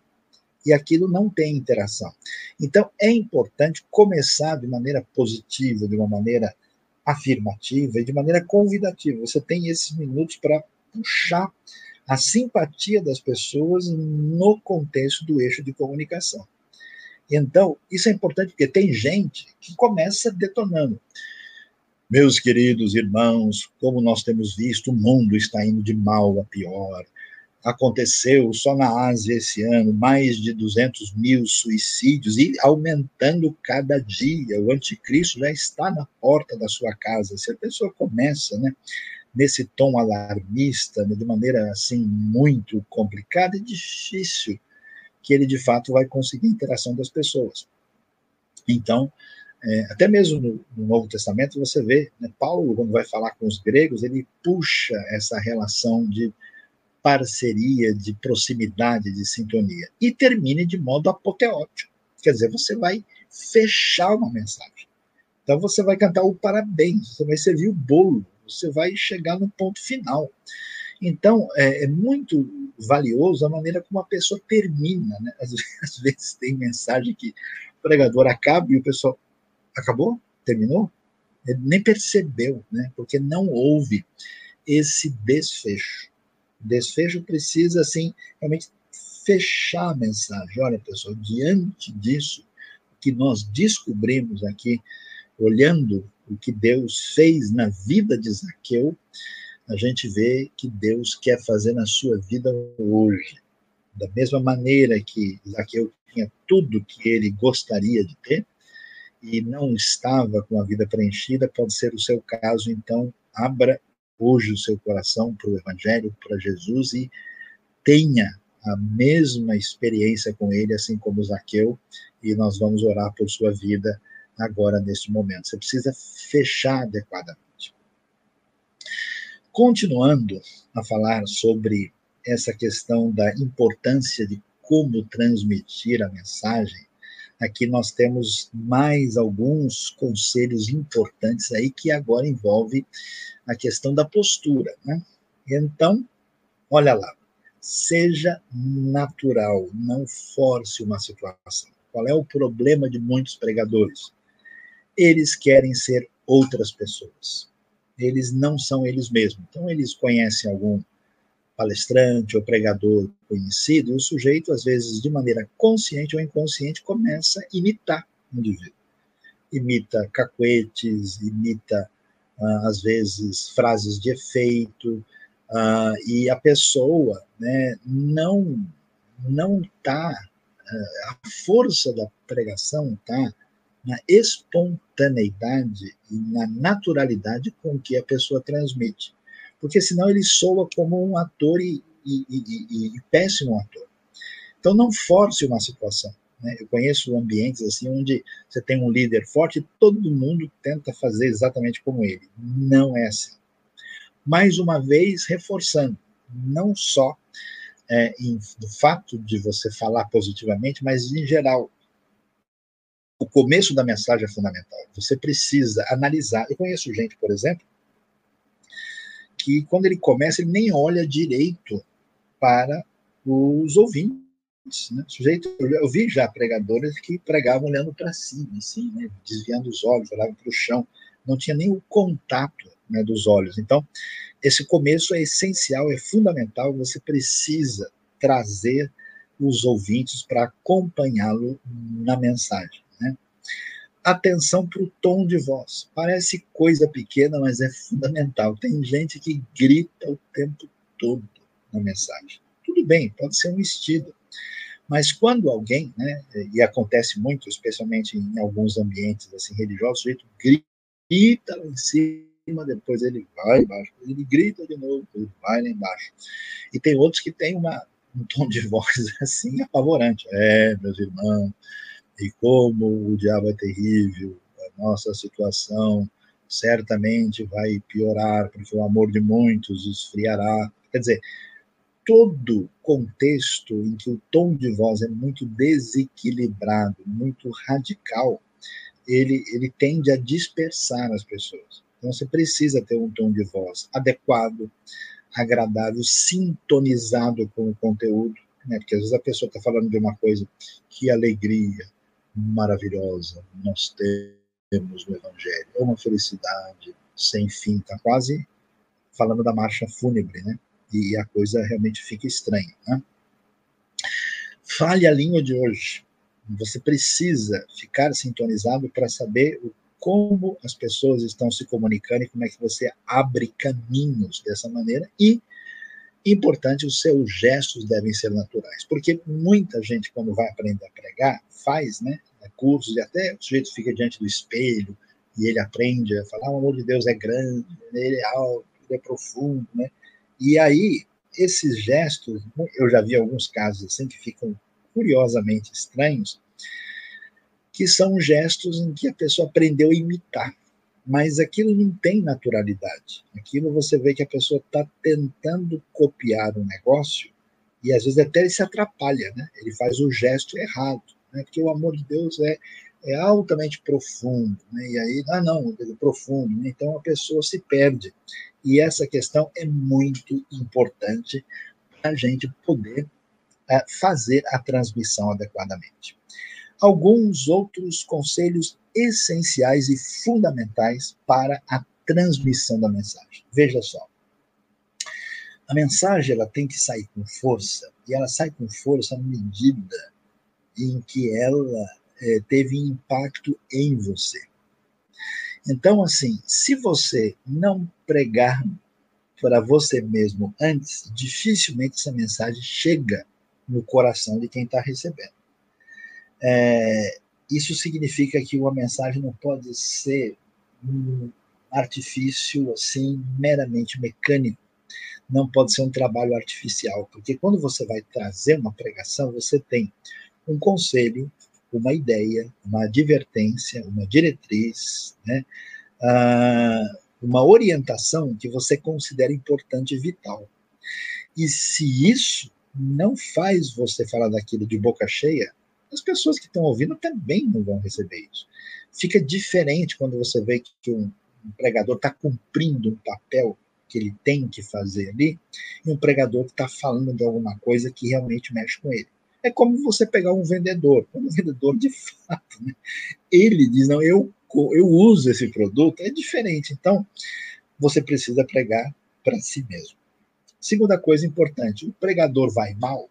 E aquilo não tem interação. Então, é importante começar de maneira positiva, de uma maneira afirmativa e de maneira convidativa. Você tem esses minutos para puxar a simpatia das pessoas no contexto do eixo de comunicação. Então, isso é importante porque tem gente que começa detonando. Meus queridos irmãos, como nós temos visto, o mundo está indo de mal a pior. Aconteceu só na Ásia esse ano mais de 200 mil suicídios e aumentando cada dia. O anticristo já está na porta da sua casa. Se a pessoa começa, né, nesse tom alarmista, né, de maneira assim muito complicada, é difícil que ele de fato vai conseguir a interação das pessoas. Então, é, até mesmo no, no, Novo Testamento você vê, né, Paulo, quando vai falar com os gregos, ele puxa essa relação de parceria, de proximidade, de sintonia. E termine de modo apoteótico. Quer dizer, você vai fechar uma mensagem. Então você vai cantar o parabéns, você vai servir o bolo, você vai chegar no ponto final. Então, é, é, muito valioso a maneira como a pessoa termina. Né? Às, às, vezes tem mensagem que o pregador acaba e o pessoal acabou? Terminou? Ele nem percebeu, né? porque não houve esse desfecho. Desfecho precisa, assim, realmente fechar a mensagem. Olha, pessoal, diante disso, o que nós descobrimos aqui, olhando o que Deus fez na vida de Zaqueu, a gente vê que Deus quer fazer na sua vida hoje. Da mesma maneira que Zaqueu tinha tudo que ele gostaria de ter e não estava com a vida preenchida, pode ser o seu caso, então abra hoje o seu coração para o Evangelho, para Jesus e tenha a mesma experiência com ele, assim como Zaqueu, e nós vamos orar por sua vida agora neste momento. Você precisa fechar adequadamente. Continuando a falar sobre essa questão da importância de como transmitir a mensagem, aqui nós temos mais alguns conselhos importantes aí que agora envolve a questão da postura, né? Então, olha lá, seja natural, não force uma situação. Qual é o problema de muitos pregadores? Eles querem ser outras pessoas eles não são eles mesmos. Então, eles conhecem algum palestrante ou pregador conhecido, o sujeito, às vezes, de maneira consciente ou inconsciente, começa a imitar o indivíduo. Imita cacuetes, imita, ah, às vezes, frases de efeito, ah, e a pessoa né, não não está, ah, a força da pregação está na espontaneidade e na naturalidade com que a pessoa transmite. Porque senão ele soa como um ator e, e, e, e péssimo ator. Então não force uma situação. Né? Eu conheço ambientes assim onde você tem um líder forte e todo mundo tenta fazer exatamente como ele. Não é assim. Mais uma vez, reforçando, não só é, em, do fato de você falar positivamente, mas em geral, o começo da mensagem é fundamental. Você precisa analisar. Eu conheço gente, por exemplo, que quando ele começa, ele nem olha direito para os ouvintes. Né? Sujeito, eu vi já pregadores que pregavam olhando para cima, assim, né? desviando os olhos, olhavam para o chão, não tinha nem o contato né, dos olhos. Então, esse começo é essencial, é fundamental, você precisa trazer os ouvintes para acompanhá-lo na mensagem. Atenção para o tom de voz. Parece coisa pequena, mas é fundamental. Tem gente que grita o tempo todo na mensagem. Tudo bem, pode ser um estilo. Mas quando alguém, né, e acontece muito, especialmente em alguns ambientes assim religiosos, o sujeito grita lá em cima, depois ele vai embaixo, ele grita de novo, ele vai lá embaixo. E tem outros que têm uma, um tom de voz assim apavorante. É, meus irmãos, e como o diabo é terrível, a nossa situação certamente vai piorar, porque o amor de muitos esfriará. Quer dizer, todo contexto em que o tom de voz é muito desequilibrado, muito radical, ele, ele tende a dispersar as pessoas. Então você precisa ter um tom de voz adequado, agradável, sintonizado com o conteúdo, né? Porque às vezes a pessoa está falando de uma coisa que alegria maravilhosa nós temos no Evangelho, é uma felicidade sem fim, está quase falando da marcha fúnebre, né? E a coisa realmente fica estranha, né? Fale a língua de hoje. Você precisa ficar sintonizado para saber como as pessoas estão se comunicando e como é que você abre caminhos dessa maneira. E, importante, os seus gestos devem ser naturais. Porque muita gente, quando vai aprender a pregar, faz né, cursos e até o sujeito fica diante do espelho e ele aprende a falar: o amor de Deus é grande, ele é alto, ele é profundo. Né? E aí, esses gestos, eu já vi alguns casos assim que ficam curiosamente estranhos, que são gestos em que a pessoa aprendeu a imitar, mas aquilo não tem naturalidade. Aquilo você vê que a pessoa está tentando copiar um negócio e às vezes até ele se atrapalha, né? Ele faz o gesto errado, né? Porque o amor de Deus é é altamente profundo, né? e aí, ah, não, é profundo, né? então a pessoa se perde. E essa questão é muito importante para a gente poder é, fazer a transmissão adequadamente. Alguns outros conselhos essenciais e fundamentais para a transmissão da mensagem. Veja só. A mensagem ela tem que sair com força, e ela sai com força na medida em que ela é, teve impacto em você. Então, assim, se você não pregar para você mesmo antes, dificilmente essa mensagem chega no coração de quem está recebendo. É, isso significa que uma mensagem não pode ser um artifício assim meramente mecânico, não pode ser um trabalho artificial, porque quando você vai trazer uma pregação, você tem um conselho, uma ideia, uma advertência, uma diretriz, né? Ah, uma orientação que você considera importante e vital. E se isso não faz você falar daquilo de boca cheia, as pessoas que estão ouvindo também não vão receber isso. Fica diferente quando você vê que um, pregador está cumprindo um papel que ele tem que fazer ali, e um pregador que está falando de alguma coisa que realmente mexe com ele. É como você pegar um vendedor, um vendedor de fato, né? ele diz, não, eu, eu uso esse produto, é diferente. Então, você precisa pregar para si mesmo. Segunda coisa importante, o pregador vai mal,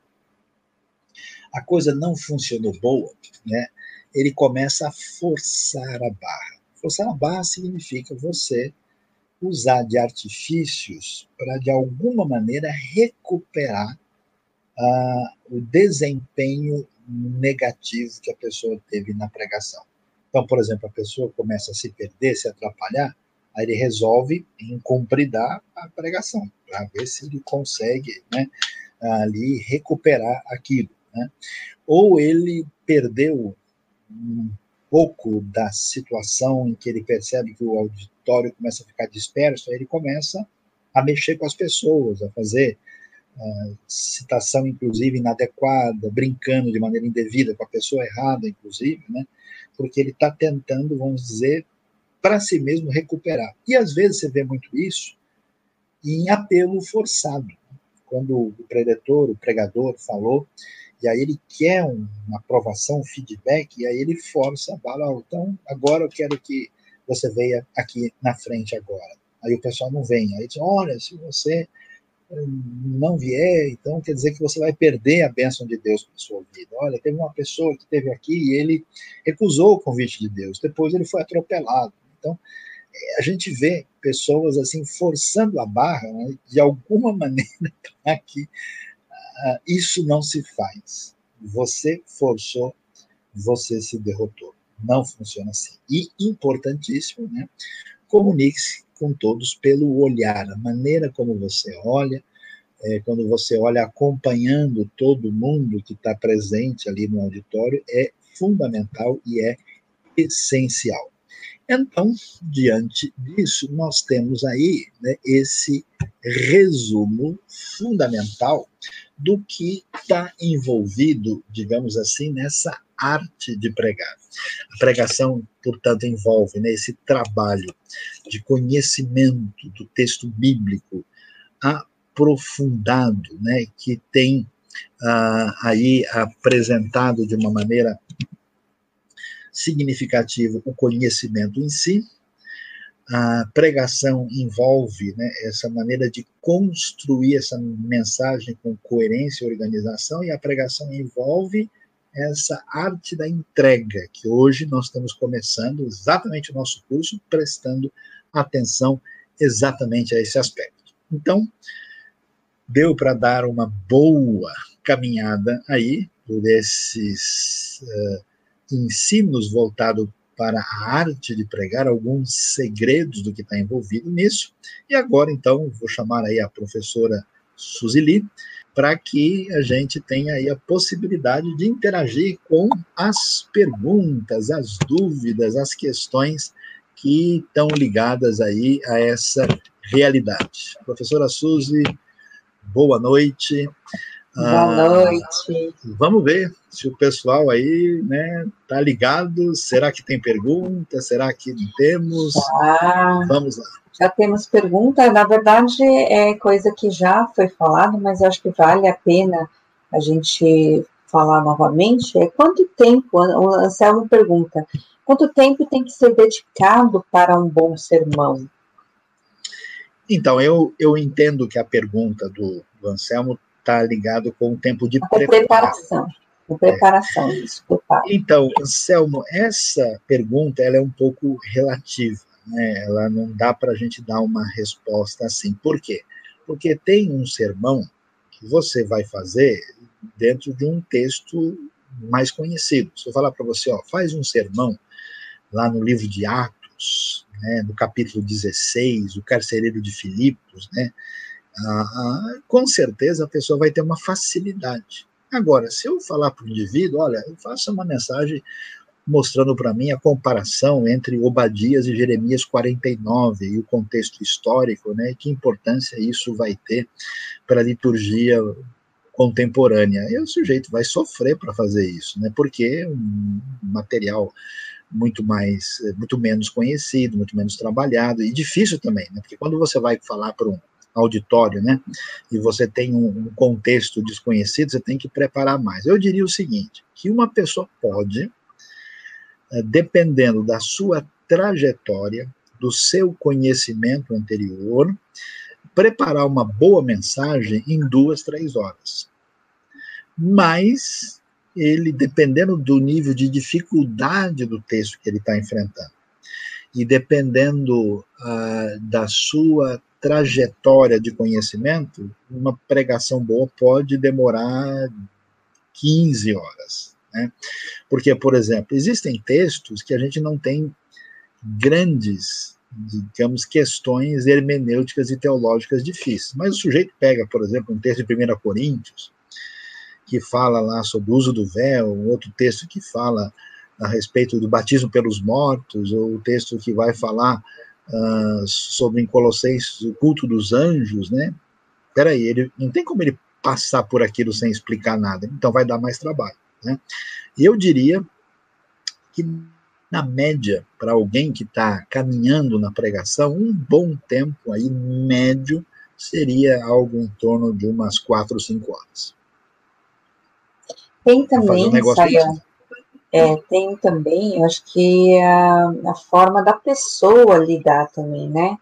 a coisa não funcionou boa, né? Ele começa a forçar a barra. Forçar a barra significa você usar de artifícios para, de alguma maneira, recuperar uh, o desempenho negativo que a pessoa teve na pregação. Então, por exemplo, a pessoa começa a se perder, se atrapalhar, aí ele resolve incumpridar a pregação, para ver se ele consegue né, ali recuperar aquilo. Né? Ou ele perdeu um pouco da situação em que ele percebe que o auditório começa a ficar disperso, aí ele começa a mexer com as pessoas, a fazer citação, inclusive, inadequada, brincando de maneira indevida com a pessoa errada, inclusive, né? porque ele está tentando, vamos dizer, para si mesmo recuperar. E às vezes você vê muito isso em apelo forçado. Quando o preditor, o pregador falou e aí ele quer uma aprovação, um feedback, e aí ele força a bala. Então, agora eu quero que você venha aqui na frente agora. Aí o pessoal não vem. Aí diz, olha, se você não vier, então quer dizer que você vai perder a bênção de Deus para sua vida. Olha, teve uma pessoa que esteve aqui e ele recusou o convite de Deus, depois ele foi atropelado. Então, a gente vê pessoas assim forçando a barra né, de alguma maneira para que uh, isso não se faz. Você forçou, você se derrotou. Não funciona assim. E importantíssimo, né? Comunique-se com todos pelo olhar, a maneira como você olha, é, quando você olha acompanhando todo mundo que está presente ali no auditório, é fundamental e é essencial. Então, diante disso, nós temos aí né, esse resumo fundamental do que está envolvido, digamos assim, nessa arte de pregar. A pregação, portanto, envolve né, esse trabalho de conhecimento do texto bíblico aprofundado, né, que tem ah, aí apresentado de uma maneira significativa o conhecimento em si, a pregação envolve né, essa maneira de construir essa mensagem com coerência e organização, e a pregação envolve essa arte da entrega, que hoje nós estamos começando exatamente o nosso curso, prestando atenção exatamente a esse aspecto. Então, deu para dar uma boa caminhada aí por esses uh, ensinos voltados para a arte de pregar, alguns segredos do que está envolvido nisso. E agora, então, vou chamar aí a professora Suzili para que a gente tenha aí a possibilidade de interagir com as perguntas, as dúvidas, as questões que estão ligadas aí a essa realidade. Professora Suzy, boa noite. Boa ah, noite. Vamos ver se o pessoal aí, né, tá ligado. Será que tem pergunta? Será que temos? Ah, Vamos lá. Já temos pergunta. Na verdade, é coisa que já foi falado, mas acho que vale a pena a gente falar novamente. É quanto tempo? O Anselmo pergunta. Quanto tempo tem que ser dedicado para um bom sermão? Então, eu, eu entendo que a pergunta do, do Anselmo está ligado com o tempo de preparação. De preparação, é. desculpa. Então, Anselmo, essa pergunta ela é um pouco relativa, né? Ela não dá para a gente dar uma resposta assim. Por quê? Porque tem um sermão que você vai fazer dentro de um texto mais conhecido. Se eu falar para você, ó, faz um sermão lá no livro de Atos, né, no capítulo 16, o carcereiro de Filipos, né, ah, com certeza a pessoa vai ter uma facilidade. Agora, se eu falar para o indivíduo, olha, eu faço uma mensagem mostrando para mim a comparação entre Obadias e Jeremias 49 e o contexto histórico, né, que importância isso vai ter para a liturgia contemporânea. E o sujeito vai sofrer para fazer isso, né, porque é um material muito mais, muito menos conhecido, muito menos trabalhado e difícil também, né, porque quando você vai falar para um auditório, né? E você tem um, contexto desconhecido, você tem que preparar mais. Eu diria o seguinte: que uma pessoa pode, dependendo da sua trajetória, do seu conhecimento anterior, preparar uma boa mensagem em duas, três horas. Mas ele, dependendo do nível de dificuldade do texto que ele está enfrentando, e dependendo uh, da sua trajetória de conhecimento, uma pregação boa pode demorar 15 horas. Né? Porque, por exemplo, existem textos que a gente não tem grandes, digamos, questões hermenêuticas e teológicas difíceis. Mas o sujeito pega, por exemplo, um texto de 1 Coríntios, que fala lá sobre o uso do véu, um outro texto que fala a respeito do batismo pelos mortos, ou o texto que vai falar uh, sobre em Colossenses o culto dos anjos, né? Peraí, ele não tem como ele passar por aquilo sem explicar nada, então vai dar mais trabalho, né? E eu diria que na média, para alguém que está caminhando na pregação, um bom tempo aí médio seria algo em torno de umas quatro ou cinco horas. Tem também, um é, tem também, eu acho que a, a forma da pessoa lidar também, né?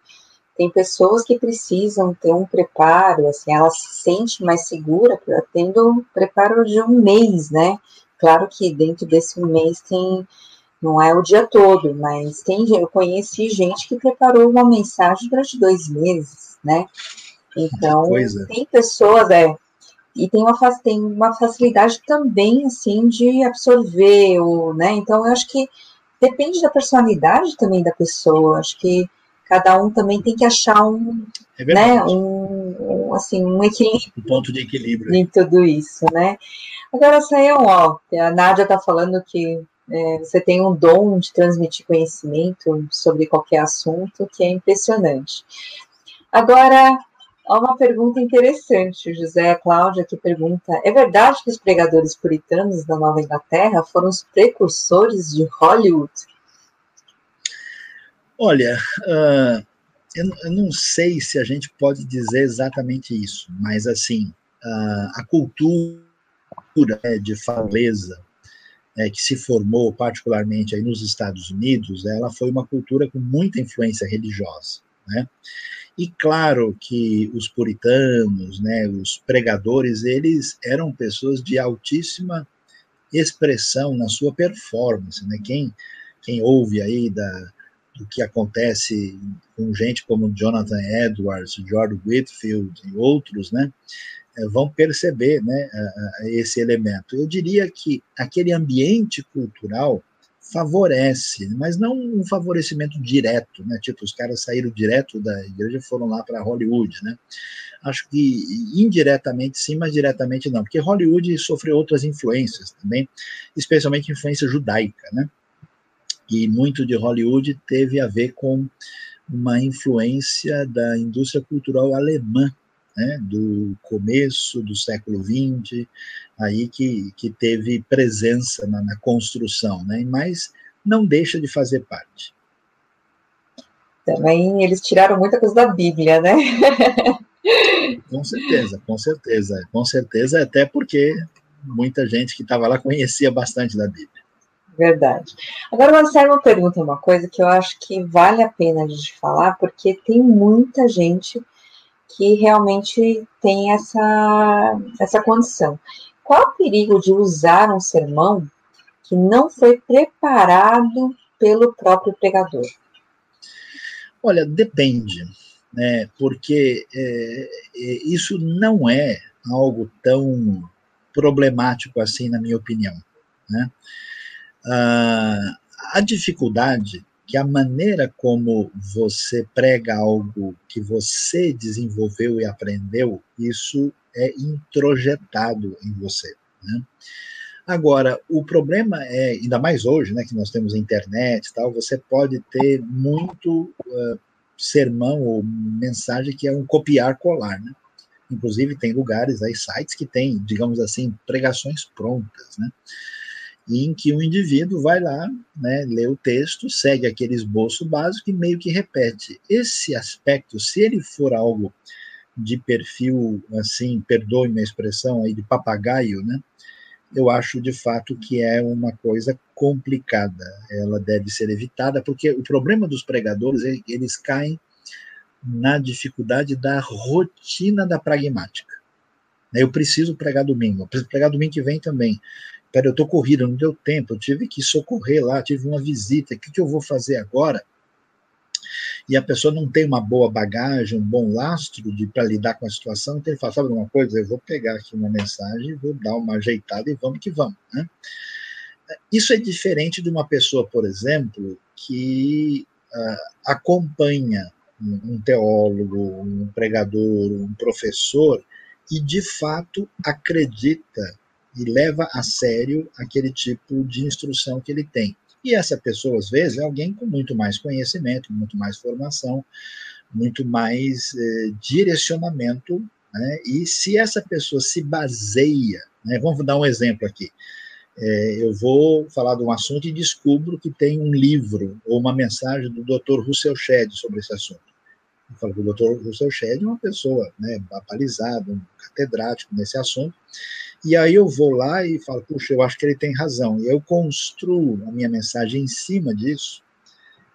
Tem pessoas que precisam ter um preparo, assim, ela se sente mais segura tendo um preparo de um mês, né? Claro que dentro desse mês tem, não é o dia todo, mas tem, eu conheci gente que preparou uma mensagem durante dois meses, né? Então, tem pessoas, é, e tem uma, tem uma facilidade também, assim, de absorver, o, né, então eu acho que depende da personalidade também da pessoa, acho que cada um também tem que achar um, é né, um, um, assim, um equilíbrio. Um ponto de equilíbrio. Em tudo isso, né. Agora, Sayão, ó, a Nádia está falando que é, você tem um dom de transmitir conhecimento sobre qualquer assunto que é impressionante. Agora, Há uma pergunta interessante, José Cláudia, que pergunta: é verdade que os pregadores puritanos da Nova Inglaterra foram os precursores de Hollywood? Olha, uh, eu, eu, não sei se a gente pode dizer exatamente isso, mas assim, uh, a cultura né, de faleza é, que se formou particularmente aí nos Estados Unidos, ela foi uma cultura com muita influência religiosa, né? E claro que os puritanos, né, os pregadores, eles eram pessoas de altíssima expressão na sua performance, né? Quem quem ouve aí da do que acontece com gente como Jonathan Edwards, George Whitfield e outros, né? É, vão perceber né, esse elemento. Eu diria que aquele ambiente cultural favorece, mas não um favorecimento direto, né? Tipo, os caras saíram direto da igreja e foram lá para Hollywood, né? Acho que indiretamente sim, mas diretamente não, porque Hollywood sofreu outras influências também, especialmente influência judaica, né? E muito de Hollywood teve a ver com uma influência da indústria cultural alemã, né, do começo do século XX, aí que, que teve presença na, na construção, né, mas não deixa de fazer parte. Também eles tiraram muita coisa da Bíblia, né? com certeza, com certeza, com certeza, até porque muita gente que estava lá conhecia bastante da Bíblia. Verdade. Agora, Marcelo pergunta uma coisa que eu acho que vale a pena a gente falar, porque tem muita gente que realmente tem essa, essa condição. Qual o perigo de usar um sermão que não foi preparado pelo próprio pregador? Olha, depende, né? Porque é, é, isso não é algo tão problemático assim, na minha opinião. Né? Ah, a dificuldade que a maneira como você prega algo que você desenvolveu e aprendeu, isso é introjetado em você. Né? Agora, o problema é, ainda mais hoje, né, que nós temos internet e tal, você pode ter muito uh, sermão ou mensagem que é um copiar-colar, né? Inclusive, tem lugares aí, sites que tem, digamos assim, pregações prontas, né? Em que o indivíduo vai lá, né, lê o texto, segue aquele esboço básico e meio que repete. Esse aspecto, se ele for algo de perfil, assim, perdoe-me a expressão aí, de papagaio, né, eu acho de fato que é uma coisa complicada. Ela deve ser evitada, porque o problema dos pregadores é que eles caem na dificuldade da rotina da pragmática. Eu preciso pregar domingo, eu preciso pregar domingo que vem também pera, eu estou corrido, não deu tempo, eu tive que socorrer lá, tive uma visita, o que, que eu vou fazer agora? E a pessoa não tem uma boa bagagem, um bom lastro para lidar com a situação, então ele fala, sabe uma coisa, eu vou pegar aqui uma mensagem, vou dar uma ajeitada e vamos que vamos. Né? Isso é diferente de uma pessoa, por exemplo, que uh, acompanha um teólogo, um pregador, um professor, e de fato acredita e leva a sério aquele tipo de instrução que ele tem. E essa pessoa, às vezes, é alguém com muito mais conhecimento, muito mais formação, muito mais eh, direcionamento. Né? E se essa pessoa se baseia, né? vamos dar um exemplo aqui. É, eu vou falar de um assunto e descubro que tem um livro ou uma mensagem do Dr. Russell Shedd sobre esse assunto. Eu falo que o Dr. Russell Shedd é uma pessoa né, balizada, um catedrático nesse assunto, e aí eu vou lá e falo, puxa, eu acho que ele tem razão. E eu construo a minha mensagem em cima disso,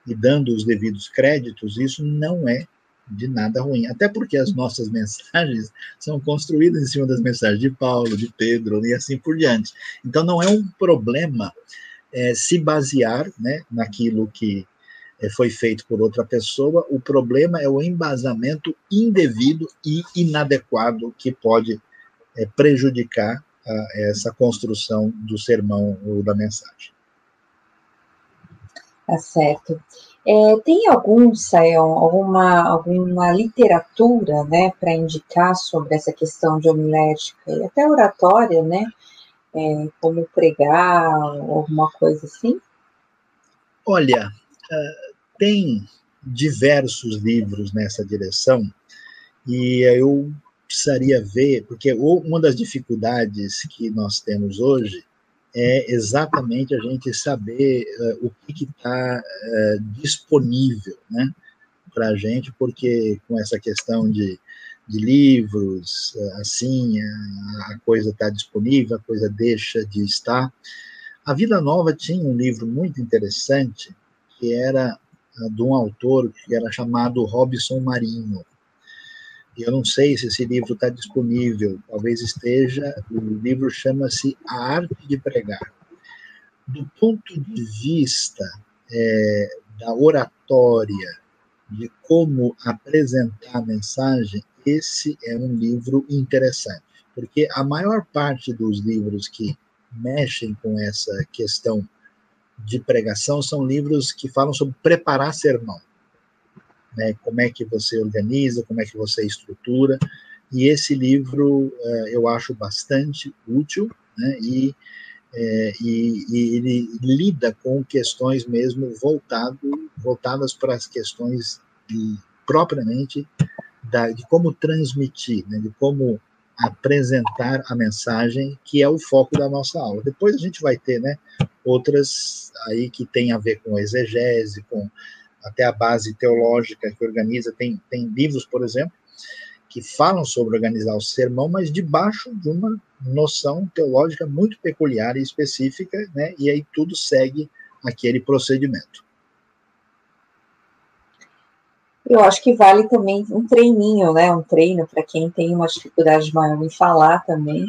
e dando os devidos créditos, isso não é de nada ruim. Até porque as nossas mensagens são construídas em cima das mensagens de Paulo, de Pedro e assim por diante. Então não é um problema é, se basear né, naquilo que é, foi feito por outra pessoa, o problema é o embasamento indevido e inadequado que pode é, prejudicar a, essa construção do sermão ou da mensagem. Tá certo. É, tem algum, Sayão, alguma, alguma literatura, né, para indicar sobre essa questão de homilética e até oratória, né, é, como pregar, alguma coisa assim? Olha, uh, tem diversos livros nessa direção, E eu precisaria ver, porque uma das dificuldades que nós temos hoje é exatamente a gente saber uh, o que está uh, disponível né, para a gente, porque com essa questão de, de livros, uh, assim, a, a coisa está disponível, a coisa deixa de estar. A Vida Nova tinha um livro muito interessante, que era de um autor que era chamado Robson Marinho. Eu não sei se esse livro está disponível, talvez esteja. O livro chama-se A Arte de Pregar. Do ponto de vista é, da oratória, de como apresentar a mensagem, esse é um livro interessante, porque a maior parte dos livros que mexem com essa questão de pregação são livros que falam sobre preparar sermão né, como é que você organiza, como é que você estrutura, e esse livro uh, eu acho bastante útil, né, e, é, e, e, ele lida com questões mesmo voltado, voltadas para as questões de, propriamente da, de como transmitir, né, de como apresentar a mensagem, que é o foco da nossa aula. Depois a gente vai ter né, outras aí que tem a ver com exegese, com até a base teológica que organiza, tem, tem livros, por exemplo, que falam sobre organizar o sermão, mas debaixo de uma noção teológica muito peculiar e específica, né? E aí tudo segue aquele procedimento. Eu acho que vale também um treininho, né? Um treino para quem tem uma dificuldade maior em falar também,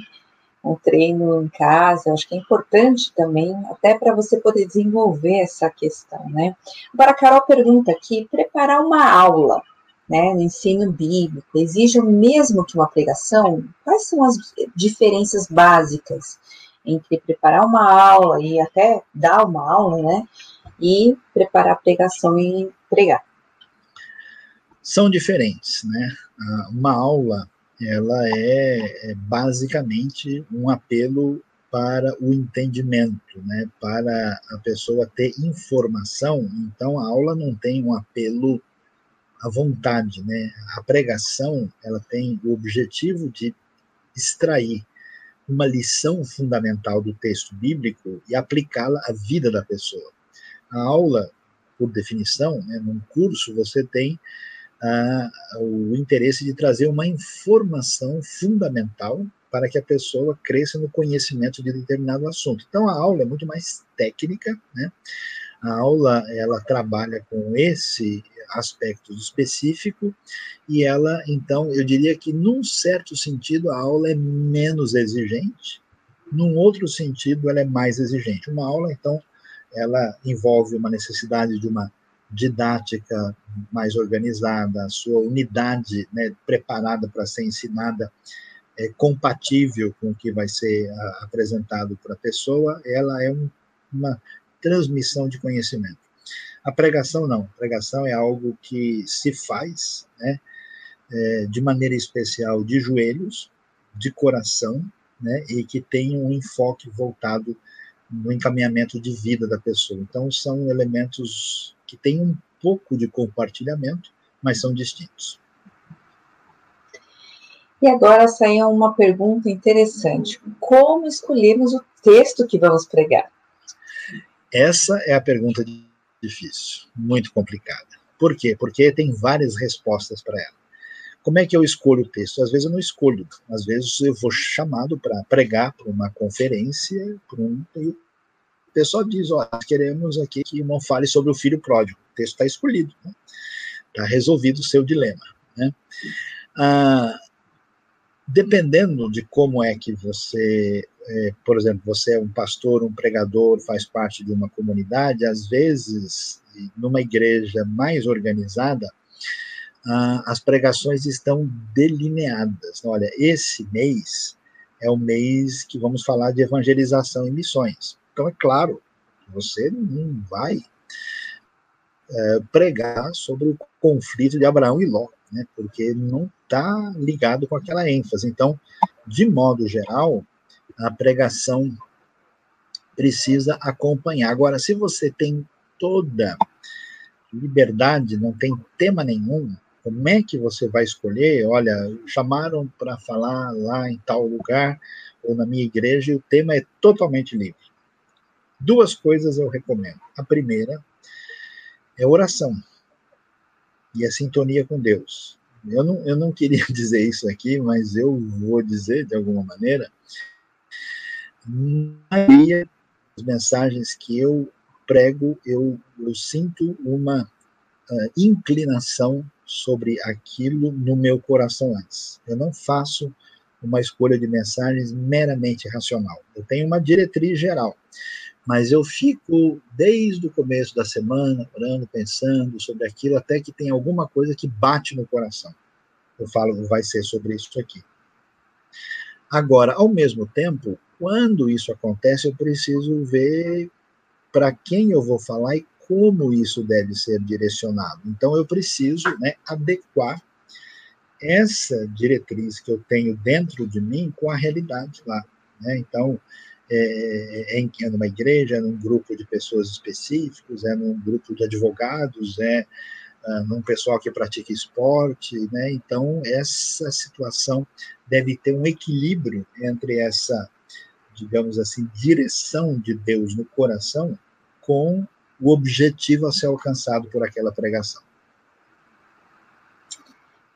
um treino em casa, acho que é importante também, até para você poder desenvolver essa questão, né? Agora, a Carol pergunta aqui, preparar uma aula, né, no ensino bíblico, exige o mesmo que uma pregação? Quais são as diferenças básicas entre preparar uma aula e até dar uma aula, né, e preparar a pregação e pregar? São diferentes, né? Ah, uma aula ela é, é basicamente um apelo para o entendimento, né, para a pessoa ter informação. Então, a aula não tem um apelo à vontade, né? A pregação ela tem o objetivo de extrair uma lição fundamental do texto bíblico e aplicá-la à vida da pessoa. A aula, por definição, né, num curso você tem o interesse de trazer uma informação fundamental para que a pessoa cresça no conhecimento de determinado assunto. Então a aula é muito mais técnica, né? A aula ela trabalha com esse aspecto específico e ela, então, eu diria que num certo sentido a aula é menos exigente, num outro sentido ela é mais exigente. Uma aula, então, ela envolve uma necessidade de uma didática mais organizada, a sua unidade né, preparada para ser ensinada é, compatível com o que vai ser apresentado para a pessoa, ela é um, uma transmissão de conhecimento. A pregação não, a pregação é algo que se faz né, é, de maneira especial de joelhos, de coração, né, e que tem um enfoque voltado no encaminhamento de vida da pessoa. Então, são elementos que têm um pouco de compartilhamento, mas são distintos. E agora saiu uma pergunta interessante: como escolhemos o texto que vamos pregar? Essa é a pergunta difícil, muito complicada. Por quê? Porque tem várias respostas para ela. Como é que eu escolho o texto? Às vezes eu não escolho, às vezes eu vou chamado para pregar para uma conferência, para um, o pessoal diz, ó, queremos aqui que não fale sobre o filho pródigo. O texto está escolhido, está né? Tá resolvido o seu dilema. Né? Ah, dependendo de como é que você, é, por exemplo, você é um pastor, um pregador, faz parte de uma comunidade, às vezes, numa igreja mais organizada, ah, as pregações estão delineadas. Olha, esse mês é o mês que vamos falar de evangelização e missões. Então, é claro, você não vai é, pregar sobre o conflito de Abraão e Ló, né, porque não está ligado com aquela ênfase. Então, de modo geral, a pregação precisa acompanhar. Agora, se você tem toda liberdade, não tem tema nenhum, Como é que você vai escolher? Olha, chamaram para falar lá em tal lugar ou na minha igreja e o tema é totalmente livre. Duas coisas eu recomendo. A primeira é oração e a sintonia com Deus. Eu não, eu não queria dizer isso aqui, mas eu vou dizer de alguma maneira. Maria, as mensagens que eu prego, eu, eu sinto uma uh, inclinação sobre aquilo no meu coração antes. Eu não faço uma escolha de mensagens meramente racional. Eu tenho uma diretriz geral, mas eu fico desde o começo da semana orando, pensando sobre aquilo, até que tem alguma coisa que bate no coração. Eu falo, vai ser sobre isso aqui. Agora, ao mesmo tempo, quando isso acontece, eu preciso ver para quem eu vou falar e como isso deve ser direcionado. Então, eu preciso né, adequar essa diretriz que eu tenho dentro de mim com a realidade lá. Né? Então, é, é, é numa igreja, é num grupo de pessoas específicos, é num grupo de advogados, é uh, num pessoal que pratica esporte, né? Então, essa situação deve ter um equilíbrio entre essa, digamos assim, direção de Deus no coração com o objetivo a ser alcançado por aquela pregação.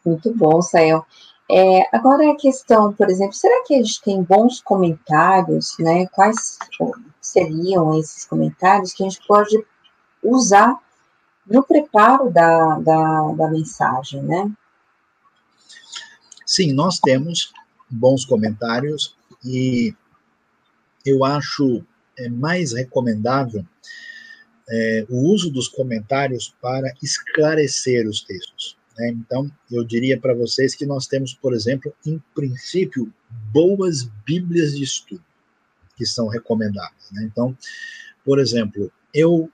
Muito bom, Sael. É, agora a questão, por exemplo, será que a gente tem bons comentários, né? Quais seriam esses comentários que a gente pode usar no preparo da, da, da mensagem, né? Sim, nós temos bons comentários e eu acho é mais recomendável é, o uso dos comentários para esclarecer os textos. Né? Então, eu diria para vocês que nós temos, por exemplo, em princípio, boas Bíblias de estudo que são recomendadas. Né? Então, por exemplo, eu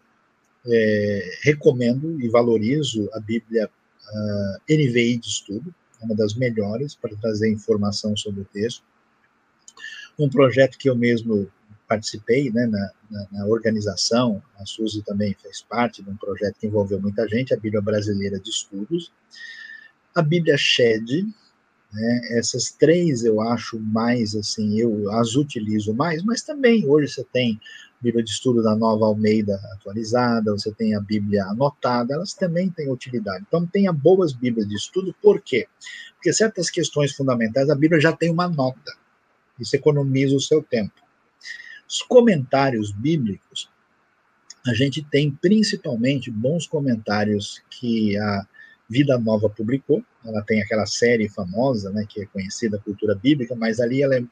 é, recomendo e valorizo a Bíblia uh, ah, NVI de estudo, é uma das melhores para trazer informação sobre o texto. Um projeto que eu mesmo participei né, na, na, na, organização, a Suzy também fez parte de um projeto que envolveu muita gente, a Bíblia Brasileira de Estudos, a Bíblia Shed, né, essas três eu acho mais, assim, eu as utilizo mais, mas também hoje você tem Bíblia de Estudo da Nova Almeida atualizada, você tem a Bíblia anotada, elas também têm utilidade. Então, tenha boas Bíblias de estudo, por quê? Porque certas questões fundamentais, a Bíblia já tem uma nota, isso economiza o seu tempo. Os comentários bíblicos, a gente tem principalmente bons comentários que a Vida Nova publicou. Ela tem aquela série famosa, né, que é conhecida cultura bíblica, mas ali ela é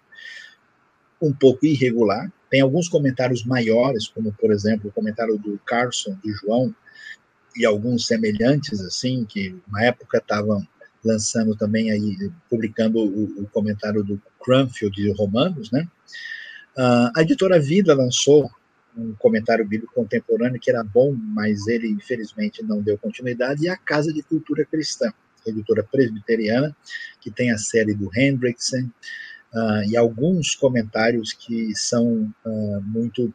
um pouco irregular. Tem alguns comentários maiores, como por exemplo o comentário do Carson de João e alguns semelhantes assim, que na época estavam lançando também aí publicando o, o comentário do Cranfield de Romanos, né? Uh, a editora Vida lançou um comentário bíblico contemporâneo que era bom, mas ele infelizmente não deu continuidade, e a Casa de Cultura Cristã, editora presbiteriana, que tem a série do Hendrickson, uh, e alguns comentários que são uh, muito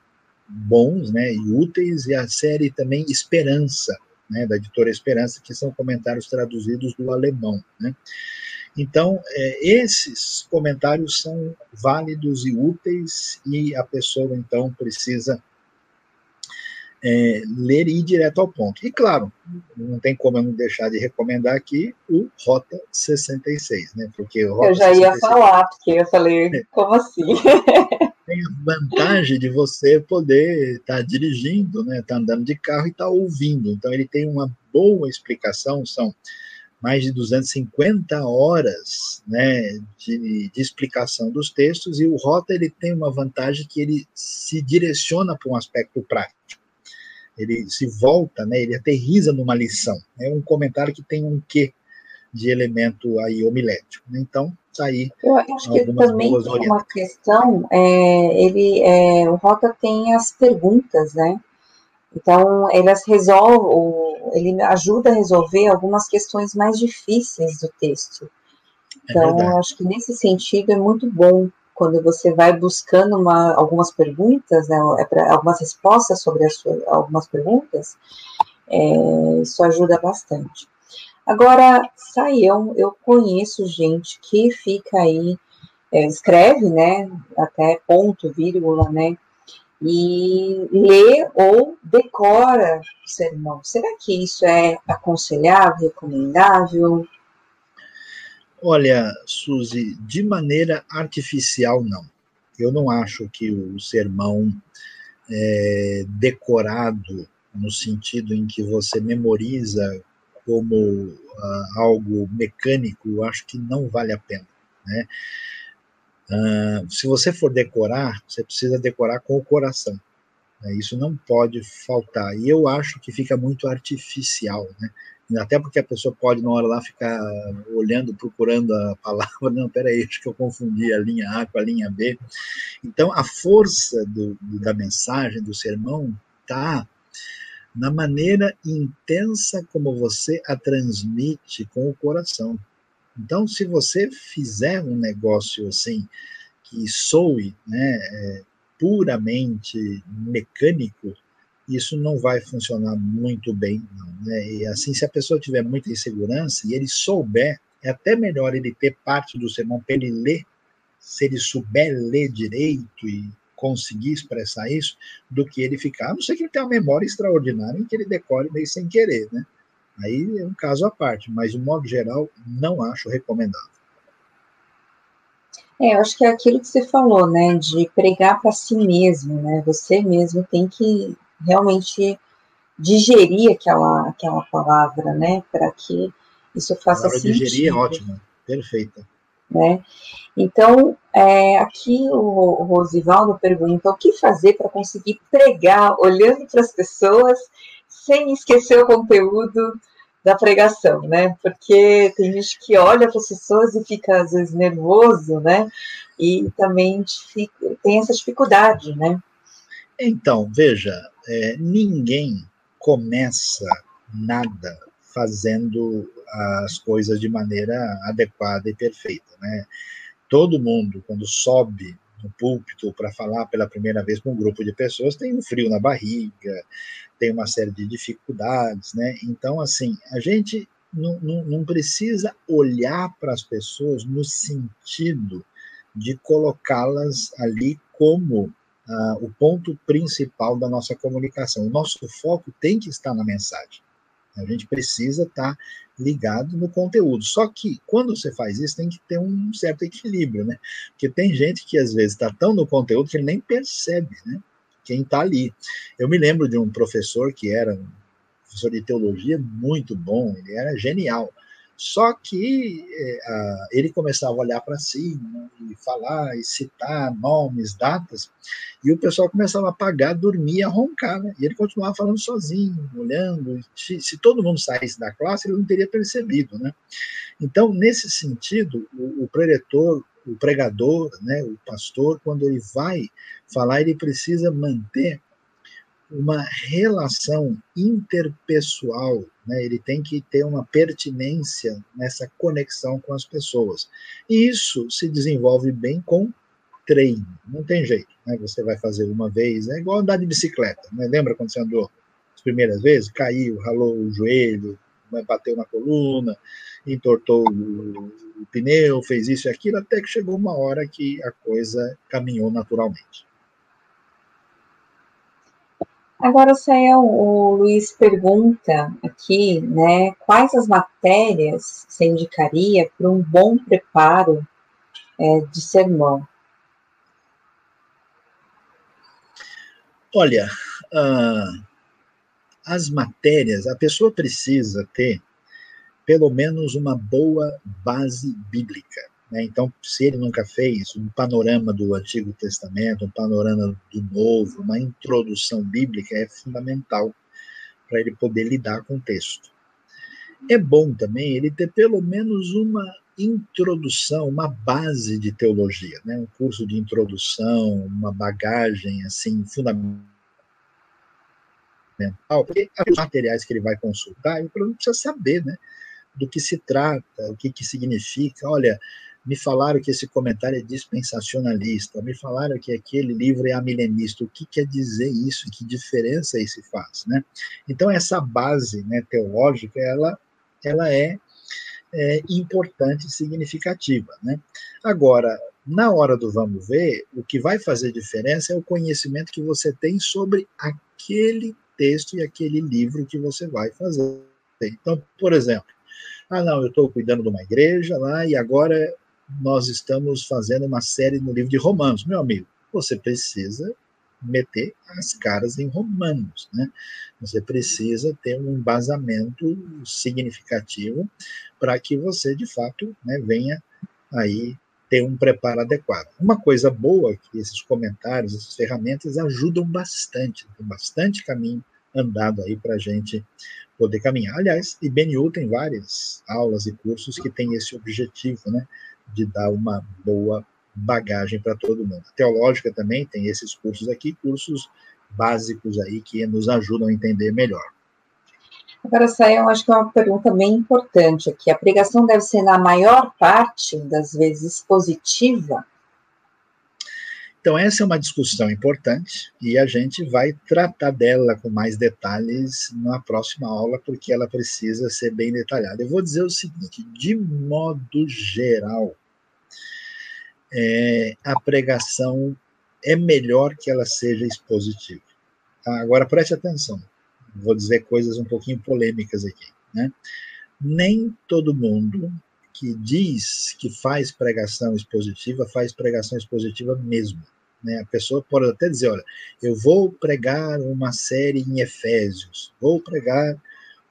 bons né, e úteis, e a série também Esperança, né, da editora Esperança, que são comentários traduzidos do alemão. Né. Então, é, esses comentários são válidos e úteis, e a pessoa, então, precisa é, ler e ir direto ao ponto. E, claro, não tem como eu não deixar de recomendar aqui o Rota 66, né? Porque Rota eu já ia 66, falar, porque eu falei, é, como assim? tem a vantagem de você poder estar tá dirigindo, né? Tá andando de carro e estar tá ouvindo. Então, ele tem uma boa explicação, são mais de 250 horas né, de, de, explicação dos textos, e o Rota ele tem uma vantagem que ele se direciona para um aspecto prático. Ele se volta, né, ele aterriza numa lição. É um comentário que tem um quê de elemento aí homilético. Né? Então, tá aí. Eu acho que também tem uma questão, é, ele, é, o Rota tem as perguntas, né? Então, elas resolvem, ele ajuda a resolver algumas questões mais difíceis do texto. É então, é acho que nesse sentido é muito bom quando você vai buscando uma, algumas perguntas, né, é algumas respostas sobre sua, algumas perguntas, é, isso ajuda bastante. Agora, saião, eu conheço gente que fica aí, é, escreve, né, até ponto, vírgula, né, e lê ou decora o sermão. Será que isso é aconselhável, recomendável? Olha, Suzy, de maneira artificial, não. Eu não acho que o sermão é, decorado, no sentido em que você memoriza como uh, algo mecânico, eu acho que não vale a pena. Né? Uh, se você for decorar, você precisa decorar com o coração. Né? Isso não pode faltar. E eu acho que fica muito artificial. Né? até porque a pessoa pode, na hora lá, ficar olhando, procurando a palavra, não, peraí, acho que eu confundi a linha A com a linha B. Então, a força do, da mensagem, do sermão, está na maneira intensa como você a transmite com o coração. Então, se você fizer um negócio assim, que soe né, é, puramente mecânico, isso não vai funcionar muito bem, não, né? E assim, se a pessoa tiver muita insegurança e ele souber, é até melhor ele ter parte do sermão para ele ler, se ele souber ler direito e conseguir expressar isso, do que ele ficar, a não ser que ele tenha uma memória extraordinária em que ele decore meio sem querer, né? Aí é um caso à parte, mas de modo geral, não acho recomendável. É, eu acho que é aquilo que você falou, né, de pregar para si mesmo, né? Você mesmo tem que realmente digerir aquela, aquela palavra, né, para que isso faça sentido. Digerir é ótimo, perfeita. Né? Então, é, aqui o, Rosivaldo pergunta o que fazer para conseguir pregar olhando para as pessoas sem esquecer o conteúdo da pregação, né? Porque tem gente que olha para as pessoas e fica às vezes nervoso, né? E também tem essa dificuldade, né? Então, veja, é, ninguém começa nada fazendo as coisas de maneira adequada e perfeita, né? Todo mundo, quando sobe no púlpito para falar pela primeira vez com um grupo de pessoas, tem um frio na barriga, tem uma série de dificuldades, né? Então, assim, a gente não, não, não precisa olhar para as pessoas no sentido de colocá-las ali como uh, o ponto principal da nossa comunicação. O nosso foco tem que estar na mensagem. A gente precisa estar ligado no conteúdo. Só que quando você faz isso, tem que ter um certo equilíbrio, né? Porque tem gente que às vezes está tão no conteúdo que ele nem percebe, né? Quem está ali. Eu me lembro de um professor que era um professor de teologia muito bom, ele era genial. Só que é, ele começava a olhar para cima e falar e citar nomes, datas, e o pessoal começava a apagar, dormir, a roncar, né? E ele continuava falando sozinho, olhando. Se, se, todo mundo saísse da classe, ele não teria percebido, né? Então, nesse sentido, o, o o pregador, né, o pastor, quando ele vai falar, ele precisa manter uma relação interpessoal, né? ele tem que ter uma pertinência nessa conexão com as pessoas. E isso se desenvolve bem com treino, não tem jeito. Né? Você vai fazer uma vez, é igual andar de bicicleta. Né? Lembra quando você andou as primeiras vezes? Caiu, ralou o joelho, né? bateu na coluna, entortou o, o pneu, fez isso e aquilo, até que chegou uma hora que a coisa caminhou naturalmente. Agora, Sael, o Luiz pergunta aqui, né, quais as matérias você indicaria para um bom preparo é, de sermão? Olha, uh, as matérias, a pessoa precisa ter pelo menos uma boa base bíblica. Né? Então, se ele nunca fez um panorama do Antigo Testamento, um panorama do Novo, uma introdução bíblica é fundamental para ele poder lidar com o texto. É bom também ele ter pelo menos uma introdução, uma base de teologia, né? um curso de introdução, uma bagagem assim fundamental, porque os materiais que ele vai consultar, ele precisa saber né, do que se trata, o que, que significa. Olha, me falaram que esse comentário é dispensacionalista, me falaram que aquele livro é amilenista. O que quer dizer isso? Que diferença isso faz, né? Então essa base, né, teológica, ela ela é, é importante e significativa. Né? Agora, na hora do vamos ver, o que vai fazer diferença é o conhecimento que você tem sobre aquele texto e aquele livro que você vai fazer. Então, por exemplo, ah, não, eu estou cuidando de uma igreja lá e agora nós estamos fazendo uma série no livro de Romanos. Meu amigo, você precisa meter as caras em Romanos, né? Você precisa ter um embasamento significativo para que você, de fato, né, venha aí ter um preparo adequado. Uma coisa boa é que esses comentários, essas ferramentas ajudam bastante, tem bastante caminho andado aí para a gente poder caminhar. Aliás, IBNU tem várias aulas e cursos que têm esse objetivo, né, de dar uma boa bagagem para todo mundo. A teológica também tem esses cursos aqui, cursos básicos aí que nos ajudam a entender melhor. Agora, essa eu acho que é uma pergunta bem importante aqui. A pregação deve ser, na maior parte das vezes, positiva? Então, essa é uma discussão importante e a gente vai tratar dela com mais detalhes na próxima aula, porque ela precisa ser bem detalhada. Eu vou dizer o seguinte: de modo geral, é, a pregação é melhor que ela seja expositiva. Tá? Agora preste atenção, vou dizer coisas um pouquinho polêmicas aqui. Né? Nem todo mundo que diz que faz pregação expositiva faz pregação expositiva mesmo. Né? A pessoa pode até dizer: olha, eu vou pregar uma série em Efésios, vou pregar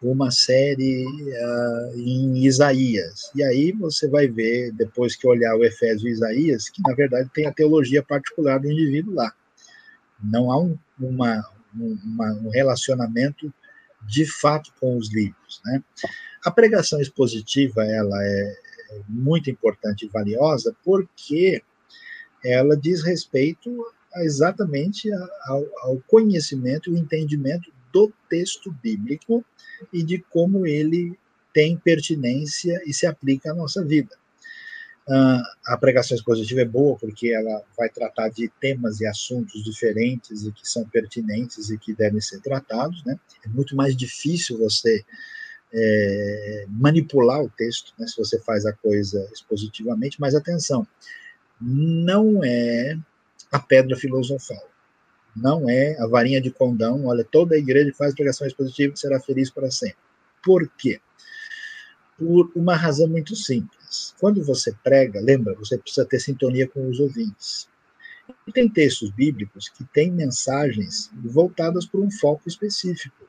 uma série uh, em Isaías. E aí você vai ver, depois que olhar o Efésio e Isaías, que na verdade tem a teologia particular do indivíduo lá. Não há um, uma, uma, um relacionamento de fato com os livros. Né? A pregação expositiva ela é muito importante e valiosa porque ela diz respeito a, exatamente ao, ao conhecimento e o entendimento do texto bíblico e de como ele tem pertinência e se aplica à nossa vida. Uh, a pregação expositiva é boa porque ela vai tratar de temas e assuntos diferentes e que são pertinentes e que devem ser tratados. Né? É muito mais difícil você é, manipular o texto né, se você faz a coisa expositivamente, mas atenção, não é a pedra filosofal não é a varinha de condão, olha, toda a igreja que faz pregação expositiva será feliz para sempre. Por quê? Por uma razão muito simples. Quando você prega, lembra, você precisa ter sintonia com os ouvintes. E tem textos bíblicos que têm mensagens voltadas para um foco específico.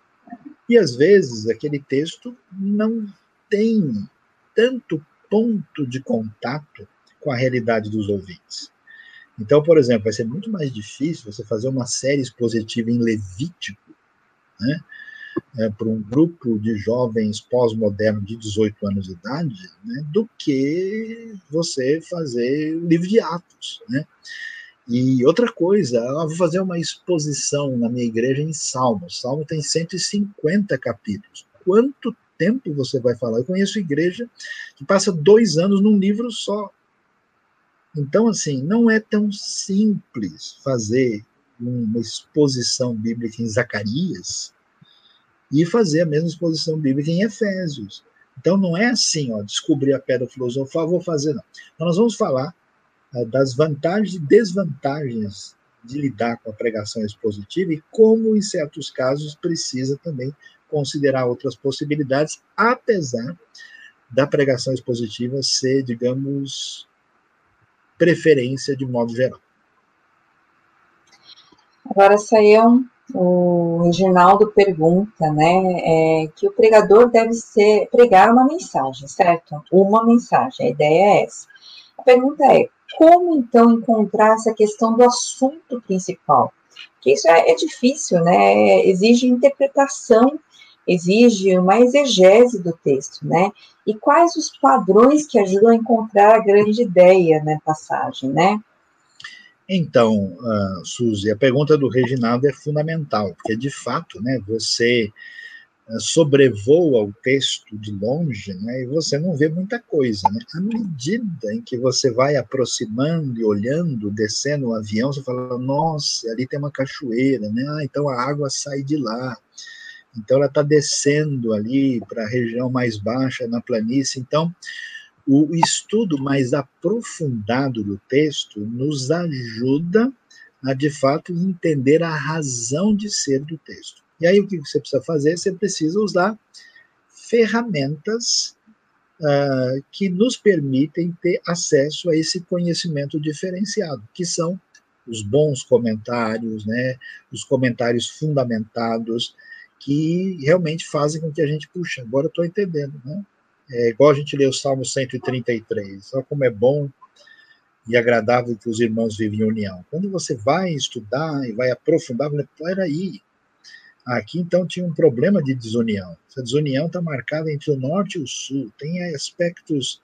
E às vezes aquele texto não tem tanto ponto de contato com a realidade dos ouvintes. Então, por exemplo, vai ser muito mais difícil você fazer uma série expositiva em Levítico, né, é, para um grupo de jovens pós-modernos de 18 anos de idade, né, do que você fazer o livro de Atos, né? E outra coisa, eu vou fazer uma exposição na minha igreja em Salmos. Salmo tem 150 capítulos. Quanto tempo você vai falar? Eu conheço igreja que passa dois anos num livro só. Então, assim, não é tão simples fazer uma exposição bíblica em Zacarias e fazer a mesma exposição bíblica em Efésios. Então, não é assim, ó, descobrir a pedra filosofal, vou fazer, não. Então, nós vamos falar uh, das vantagens e desvantagens de lidar com a pregação expositiva e como, em certos casos, precisa também considerar outras possibilidades, apesar da pregação expositiva ser, digamos, preferência de modo geral. Agora saiu o Reginaldo pergunta, né, é, que o pregador deve ser pregar uma mensagem, certo? Uma mensagem, a ideia é essa. A pergunta é, como então encontrar essa questão do assunto principal? Porque isso é, é difícil, né? Exige interpretação exige uma exegese do texto, né? E quais os padrões que ajudam a encontrar a grande ideia na passagem, né? Então, uh, Suzy, a pergunta do Reginaldo é fundamental, porque de fato, né, você uh, sobrevoa o texto de longe, né, e você não vê muita coisa, né? À medida em que você vai aproximando e olhando, descendo o avião, você fala, nossa, ali tem uma cachoeira, né? Ah, então a água sai de lá então ela está descendo ali para a região mais baixa, na planície. Então, o estudo mais aprofundado do texto nos ajuda a, de fato, entender a razão de ser do texto. E aí, o que você precisa fazer? Você precisa usar ferramentas uh, que nos permitem ter acesso a esse conhecimento diferenciado, que são os bons comentários, né, os comentários fundamentados, que realmente fazem com que a gente, puxa, agora estou entendendo, né? É igual a gente lê o Salmo 133, olha como é bom e agradável que os irmãos vivem em união. Quando você vai estudar e vai aprofundar, peraí, aqui então tinha um problema de desunião. Essa desunião está marcada entre o norte e o sul, tem aspectos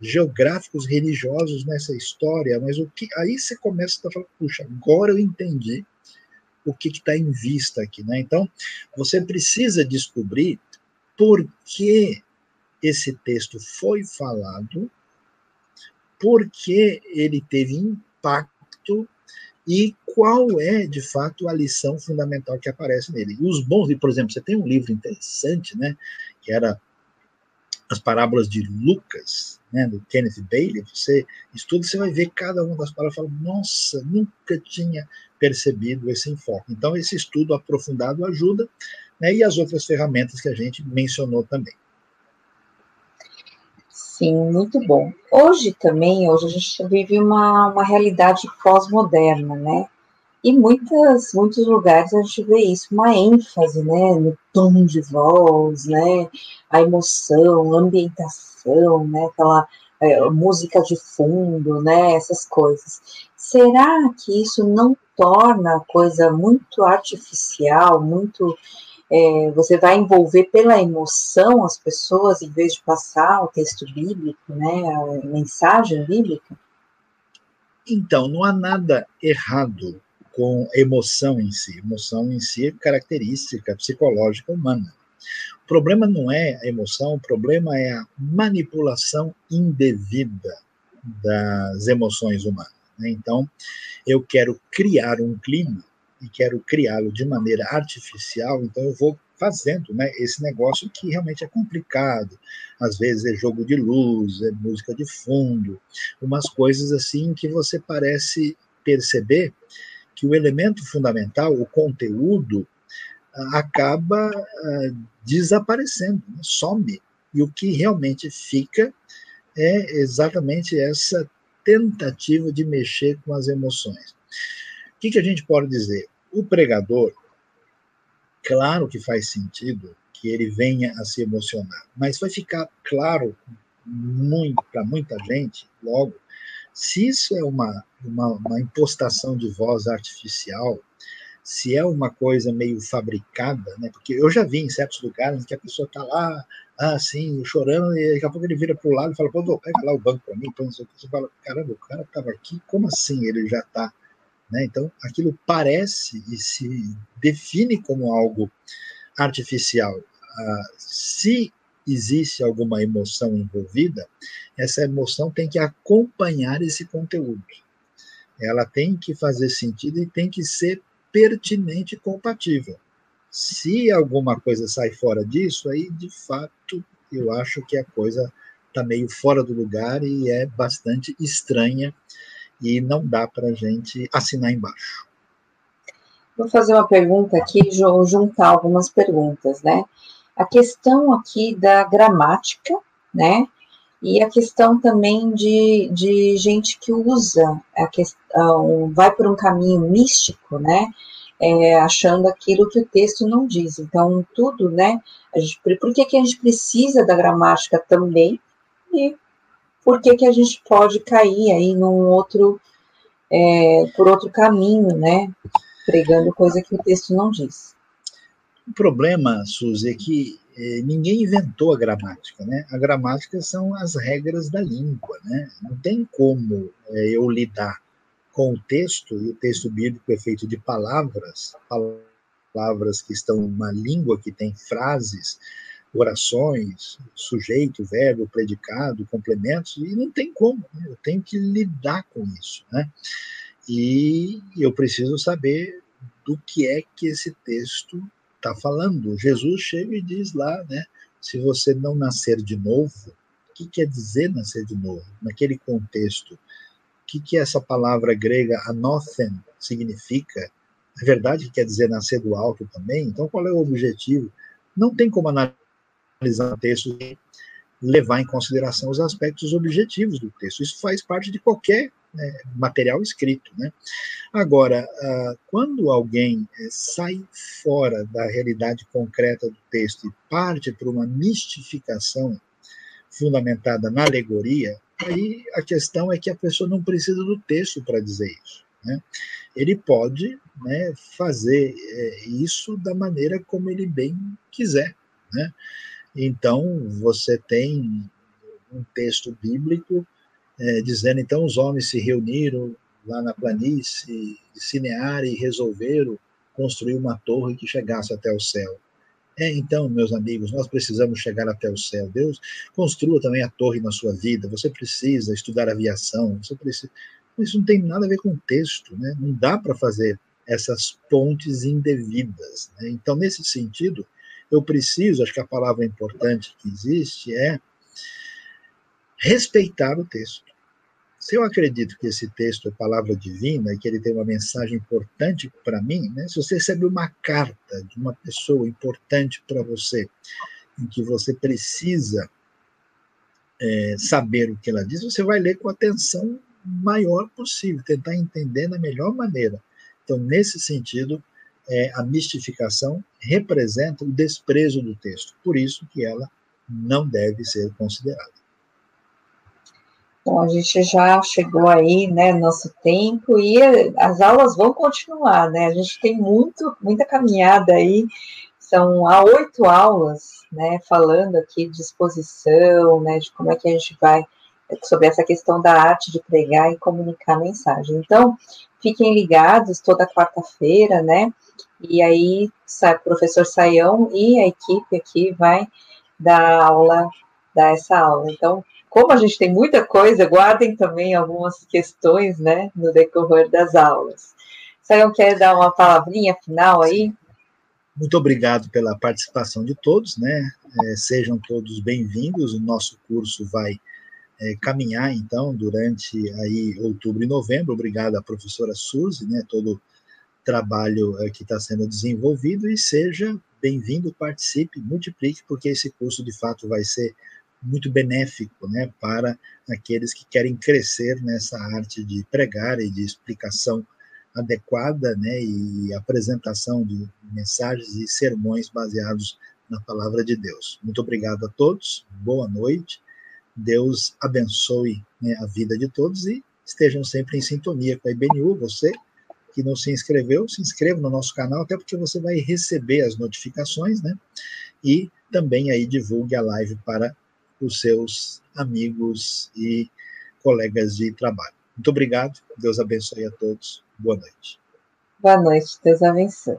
geográficos, religiosos nessa história, mas o que aí você começa a falar, puxa, agora eu entendi o que está em vista aqui, né? Então, você precisa descobrir por que esse texto foi falado, por que ele teve impacto e qual é, de fato, a lição fundamental que aparece nele. E os bons, por exemplo, você tem um livro interessante, né, que era as parábolas de Lucas, né, do Kenneth Bailey, você estuda, você vai ver cada uma das palavras e fala, nossa, nunca tinha percebido esse enfoque. Então, esse estudo aprofundado ajuda, né, e as outras ferramentas que a gente mencionou também. Sim, muito bom. Hoje também, hoje a gente vive uma, uma realidade pós-moderna, né? E muitas, muitos lugares a gente vê isso, uma ênfase, né, no tom de voz, né, a emoção, a ambientação, né, aquela é, música de fundo, né, essas coisas. Será que isso não torna a coisa muito artificial, muito é, você vai envolver pela emoção as pessoas em vez de passar o texto bíblico, né, a mensagem bíblica? Então, não há nada errado com emoção em si. Emoção em si é característica psicológica humana. O problema não é a emoção, o problema é a manipulação indevida das emoções humanas. Né? Então, eu quero criar um clima e quero criá-lo de maneira artificial, então eu vou fazendo né, esse negócio que realmente é complicado. Às vezes é jogo de luz, é música de fundo, umas coisas assim que você parece perceber que o elemento fundamental, o conteúdo, acaba uh, desaparecendo, né, some. E o que realmente fica é exatamente essa tentativa de mexer com as emoções. O que, que a gente pode dizer? O pregador, claro que faz sentido que ele venha a se emocionar, mas vai ficar claro para muita gente logo se isso é uma, uma, uma, impostação de voz artificial, se é uma coisa meio fabricada, né? Porque eu já vi em certos lugares que a pessoa está lá, assim, chorando, e daqui a pouco ele vira para o lado e fala, pô, pega lá o banco para mim, põe isso aqui. Você fala, caramba, o cara estava aqui, como assim ele já está? Né? Então, aquilo parece e se define como algo artificial. Ah, se existe alguma emoção envolvida, essa emoção tem que acompanhar esse conteúdo. Ela tem que fazer sentido e tem que ser pertinente e compatível. Se alguma coisa sai fora disso, aí de fato eu acho que a coisa está meio fora do lugar e é bastante estranha e não dá para a gente assinar embaixo. Vou fazer uma pergunta aqui, juntar algumas perguntas, né? A questão aqui da gramática, né? E a questão também de, de gente que usa, a questão, vai por um caminho místico, né? É, achando aquilo que o texto não diz. Então, tudo, né? Gente, por que, que a gente precisa da gramática também? E por que, que a gente pode cair aí num outro, é, por outro caminho, né? Pregando coisa que o texto não diz. O problema, Suzy, é que é, ninguém inventou a gramática, né? A gramática são as regras da língua, né? Não tem como é, eu lidar com o texto, e o texto bíblico é feito de palavras, palavras que estão numa língua que tem frases, orações, sujeito, verbo, predicado, complementos, e não tem como, né? eu tenho que lidar com isso, né? E eu preciso saber do que é que esse texto está falando. Jesus chega e diz lá, né? Se você não nascer de novo, o que quer dizer nascer de novo? Naquele contexto, o que, que essa palavra grega anothen significa? É verdade que quer dizer nascer do alto também? Então, qual é o objetivo? Não tem como analisar o texto e levar em consideração os aspectos objetivos do texto. Isso faz parte de qualquer né, material escrito. Né? Agora, ah, quando alguém eh, sai fora da realidade concreta do texto e parte para uma mistificação fundamentada na alegoria, aí a questão é que a pessoa não precisa do texto para dizer isso. Né? Ele pode né, fazer é, isso da maneira como ele bem quiser. Né? Então, você tem um texto bíblico é, dizendo: então os homens se reuniram lá na planície de Cinear e resolveram construir uma torre que chegasse até o céu. É, então, meus amigos, nós precisamos chegar até o céu. Deus construa também a torre na sua vida. Você precisa estudar aviação. Você precisa. Isso não tem nada a ver com o texto, né? Não dá para fazer essas pontes indevidas. Né? Então, nesse sentido, eu preciso, acho que a palavra importante que existe é respeitar o texto. Se eu acredito que esse texto é palavra divina e que ele tem uma mensagem importante para mim, né? se você recebe uma carta de uma pessoa importante para você, em que você precisa é, saber o que ela diz, você vai ler com atenção maior possível, tentar entender da melhor maneira. Então, nesse sentido, é, a mistificação representa o desprezo do texto, por isso que ela não deve ser considerada. Bom, a gente já chegou aí, né, nosso tempo, e as aulas vão continuar, né? A gente tem muito, muita caminhada aí, são há oito aulas, né, falando aqui de exposição, né, de como é que a gente vai, sobre essa questão da arte de pregar e comunicar mensagem. Então, fiquem ligados toda quarta-feira, né, e aí o professor Saião e a equipe aqui vai dar aula, dar essa aula. Então, como a gente tem muita coisa, guardem também algumas questões, né, no decorrer das aulas. Saião quer dar uma palavrinha final aí? Muito obrigado pela participação de todos, né? É, sejam todos bem-vindos. O nosso curso vai é, caminhar então durante aí outubro e novembro. Obrigado à professora Suzy, né? Todo o trabalho é, que está sendo desenvolvido e seja bem-vindo, participe, multiplique, porque esse curso de fato vai ser muito benéfico né, para aqueles que querem crescer nessa arte de pregar e de explicação adequada né, e apresentação de mensagens e sermões baseados na palavra de Deus. Muito obrigado a todos, boa noite, Deus abençoe né, a vida de todos e estejam sempre em sintonia com a IBNU. Você que não se inscreveu, se inscreva no nosso canal, até porque você vai receber as notificações, né? E também aí divulgue a live para os seus amigos e colegas de trabalho. Muito obrigado, Deus abençoe a todos. Boa noite. Boa noite, Deus abençoe.